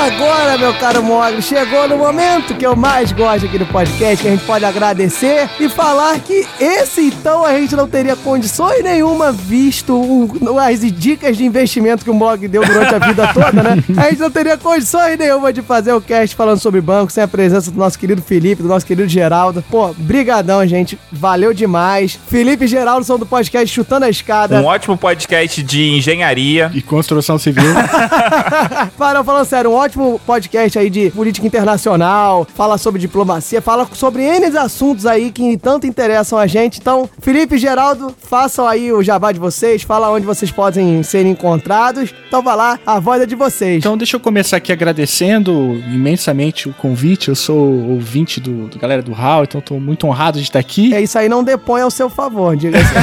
Agora, meu caro Mogli, chegou no momento que eu mais gosto aqui do podcast, que a gente pode agradecer e falar que esse então a gente não teria condições nenhuma visto o- as dicas de investimento que o Mog deu durante a vida toda, né? A gente não teria condições nenhuma de fazer o cast falando sobre banco sem a presença do nosso querido Felipe, do nosso querido Geraldo. Pô, brigadão, gente. Valeu demais. Felipe e Geraldo são do podcast Chutando a Escada. Um ótimo podcast de engenharia. E construção civil. Para, falando sério, um ótimo podcast aí de política internacional, fala sobre diplomacia, fala sobre N assuntos aí que tanto interessam a gente. Então, Felipe e Geraldo, façam aí o jabá de vocês, fala onde vocês podem ser encontrados. Então vai lá, a voz é de vocês. Então deixa eu começar aqui agradecendo imensamente o convite. Eu sou ouvinte do, do galera do HAL, então tô muito honrado de estar aqui. É isso aí, não depõe ao seu favor, diga assim.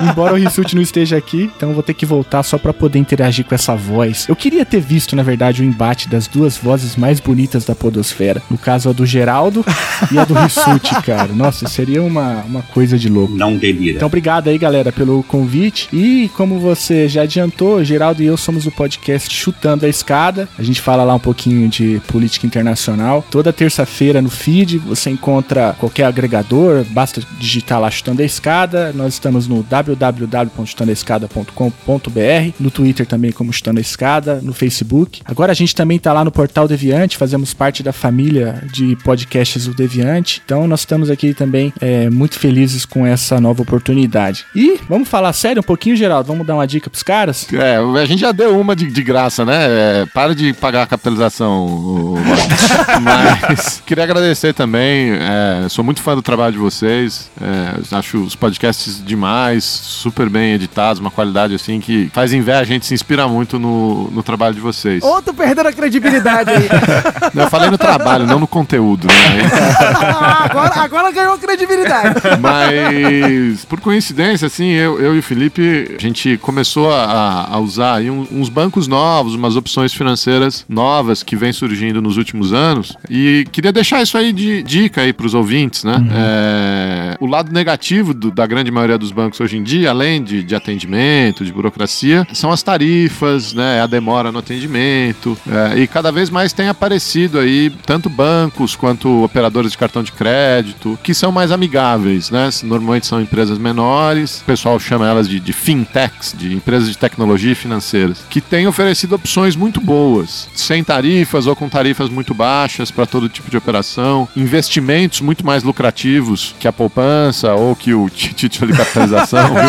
Embora o Rissuti não esteja aqui, então vou ter que voltar só pra poder interagir com essa voz. Eu queria ter visto, na verdade, o embate das duas vozes mais bonitas da podosfera. No caso, a do Geraldo e a do Rissuti, cara. Nossa, seria uma, uma coisa de louco. Não delira. Então, obrigado aí, galera, pelo convite. E como você já adiantou, Geraldo e eu somos o podcast Chutando a Escada. A gente fala lá um pouquinho de política internacional. Toda terça-feira no feed você encontra qualquer agregador, basta digitar lá Chutando a Escada. Nós estamos no www.chutandoaescada.com.br, no Twitter também como Chutando a Escada, no Facebook. Agora a gente também tá lá no Portal Deviante, fazemos parte da família de podcasts do Deviante. Então nós estamos aqui também é, muito felizes com essa nova oportunidade. E vamos falar sério um pouquinho, Geraldo? Vamos dar uma dica pros caras? É, a gente já deu uma de, de graça, né? É, para de pagar a capitalização. o- Mas queria agradecer também. é, sou muito fã do trabalho de vocês. é, acho os podcasts demais, super bem editados, uma qualidade assim que faz inveja, a gente se inspira muito no, no trabalho de vocês. Outro perdendo a credibilidade aí. Não, eu falei no trabalho, não no conteúdo, né? agora, agora ganhou credibilidade. Mas, por coincidência, assim, eu, eu e o Felipe, a gente começou a, a usar aí uns bancos novos, umas opções financeiras novas que vem surgindo nos últimos anos. E queria deixar isso aí de dica aí para os ouvintes, né? É, o lado negativo do- da grande maioria dos bancos hoje em dia, além de, de atendimento, de burocracia, são as tarifas, né? A demora no atendimento. É, e cada vez mais tem aparecido aí tanto bancos quanto operadores de cartão de crédito que são mais amigáveis, né? Normalmente são empresas menores, o pessoal chama elas de, de fintechs, de empresas de tecnologia e financeiras, que têm oferecido opções muito boas, sem tarifas ou com tarifas muito baixas para todo tipo de operação, investimentos muito mais lucrativos que a poupança ou que o título de capitalização?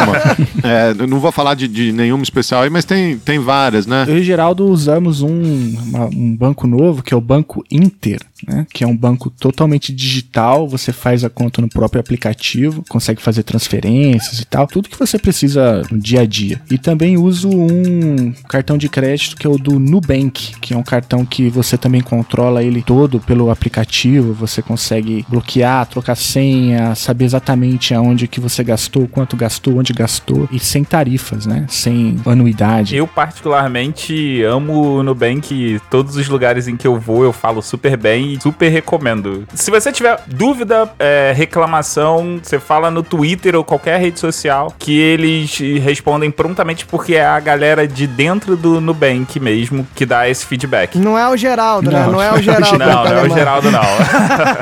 É, não vou falar de, de nenhuma especial aí, mas tem, tem várias, né? Eu e Geraldo usamos um, uma- um banco novo, que é o Banco Inter, né? Que é um banco totalmente digital, você faz a conta no próprio aplicativo, consegue fazer transferências e tal, tudo que você precisa no dia a dia. E também uso um cartão de crédito que é o do Nubank, que é um cartão que você também controla ele todo pelo aplicativo, você consegue bloquear, trocar senha, saber exatamente aonde que você gastou, quanto gastou, onde gastou, e sem tarifas, né? Sem anuidade. Eu, particularmente, amo o Nubank. Todos os lugares em que eu vou, eu falo super bem e super recomendo. Se você tiver dúvida, é, reclamação, você fala no Twitter ou qualquer rede social que eles respondem prontamente porque é a galera de dentro do Nubank mesmo que dá esse feedback. Não é o Geraldo, né? Não é o Geraldo. Não, não é o. Geraldo, não.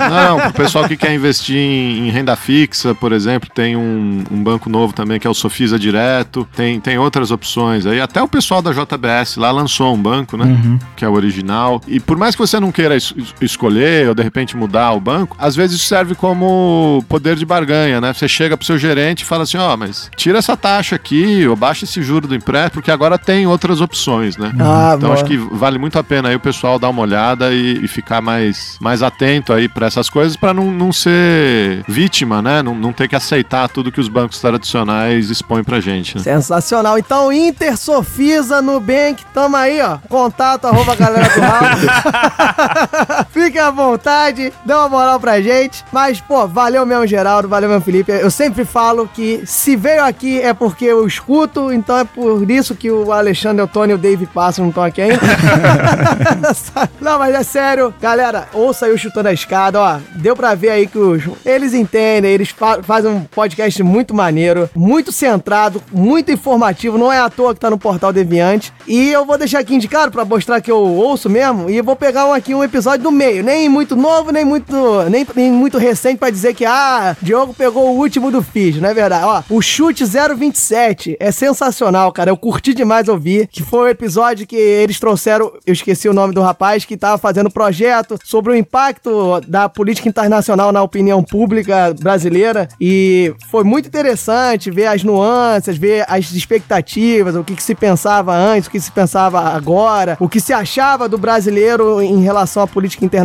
Não, pro pessoal que quer investir em, em renda fixa, por exemplo, tem um, um banco novo também que é o Sofisa Direto, tem, tem outras opções aí. Até o pessoal da JBS lá lançou um banco, né? Uhum. Que é o original. E por mais que você não queira es- es- escolher ou de repente mudar o banco, às vezes serve como poder de barganha, né? Você chega pro seu gerente e fala assim: ó, mas tira essa taxa aqui, ou baixa esse juro do empréstimo, porque agora tem outras opções, né? Ah, então boa. acho que vale muito a pena aí o pessoal dar uma olhada e, e ficar mais, mais atento aí para essas coisas para não, não ser vítima, né? Não, não ter que aceitar tudo que os bancos tradicionais expõem pra gente. Né? Sensacional. Então, Inter, Sofisa, Nubank, tamo aí, ó. Contato, arroba galera do Raul. Fiquem à vontade, dê uma moral pra gente. Mas, pô, valeu mesmo, Geraldo, valeu mesmo, Felipe. Eu sempre falo que se veio aqui é porque eu escuto, então é por isso que o Alexandre, o Tony e o Dave Passo não estão aqui ainda. não, mas é sério. Galera, ouça aí o Chutando a Escada, ó. Deu pra ver aí que os, eles entendem, eles fa- fazem um podcast muito maneiro, muito centrado, muito informativo. Não é à toa que tá no Portal Deviante. E eu vou deixar aqui indicado pra mostrar que eu ouço mesmo. E vou pegar um, aqui um episódio do meio. Nem muito novo, nem muito, nem, nem muito recente pra dizer que, ah, Diogo pegou o último do Fiz, não é verdade? Ó, o Chute 027 é sensacional, cara. Eu curti demais ouvir. Que foi o episódio que eles trouxeram, eu esqueci o nome do rapaz, que tava fazendo projeto sobre o impacto da política internacional na opinião pública brasileira. E foi muito interessante ver as nuances, ver as expectativas, o que, que se pensava antes, o que se pensava agora, o que se achava do brasileiro em relação à política internacional,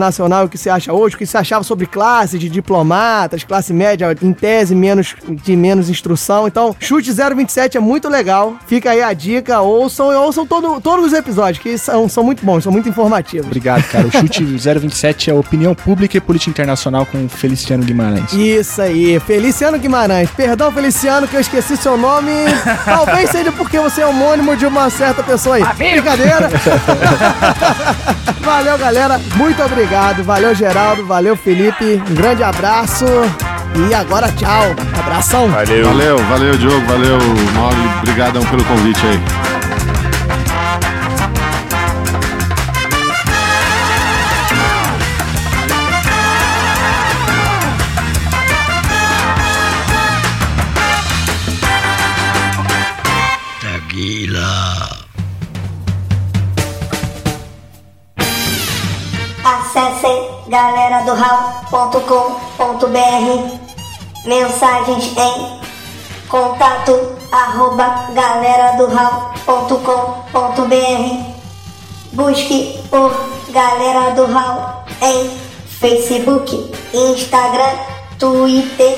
o que se acha hoje, o que se achava sobre classe de diplomatas, classe média em tese menos, de menos instrução. Então, Chute 027 é muito legal. Fica aí a dica, ouçam e ouçam todo, todos os episódios, que são, são muito bons, são muito informativos. Obrigado, cara. O Chute 027 é opinião pública e política internacional com Feliciano Guimarães. Isso aí, Feliciano Guimarães. Perdão, Feliciano, que eu esqueci seu nome. Talvez seja porque você é homônimo de uma certa pessoa aí. Brincadeira. valeu, galera. Muito obrigado. Valeu, Geraldo. Valeu, Felipe. Um grande abraço. E agora, tchau. Abração. Valeu. Valeu, valeu, Diogo, valeu, Mogli. Obrigadão pelo convite aí. galeradoral.com.br Mensagens em contato arroba galeradoral.com.br Busque por Galera do Raul em Facebook, Instagram, Twitter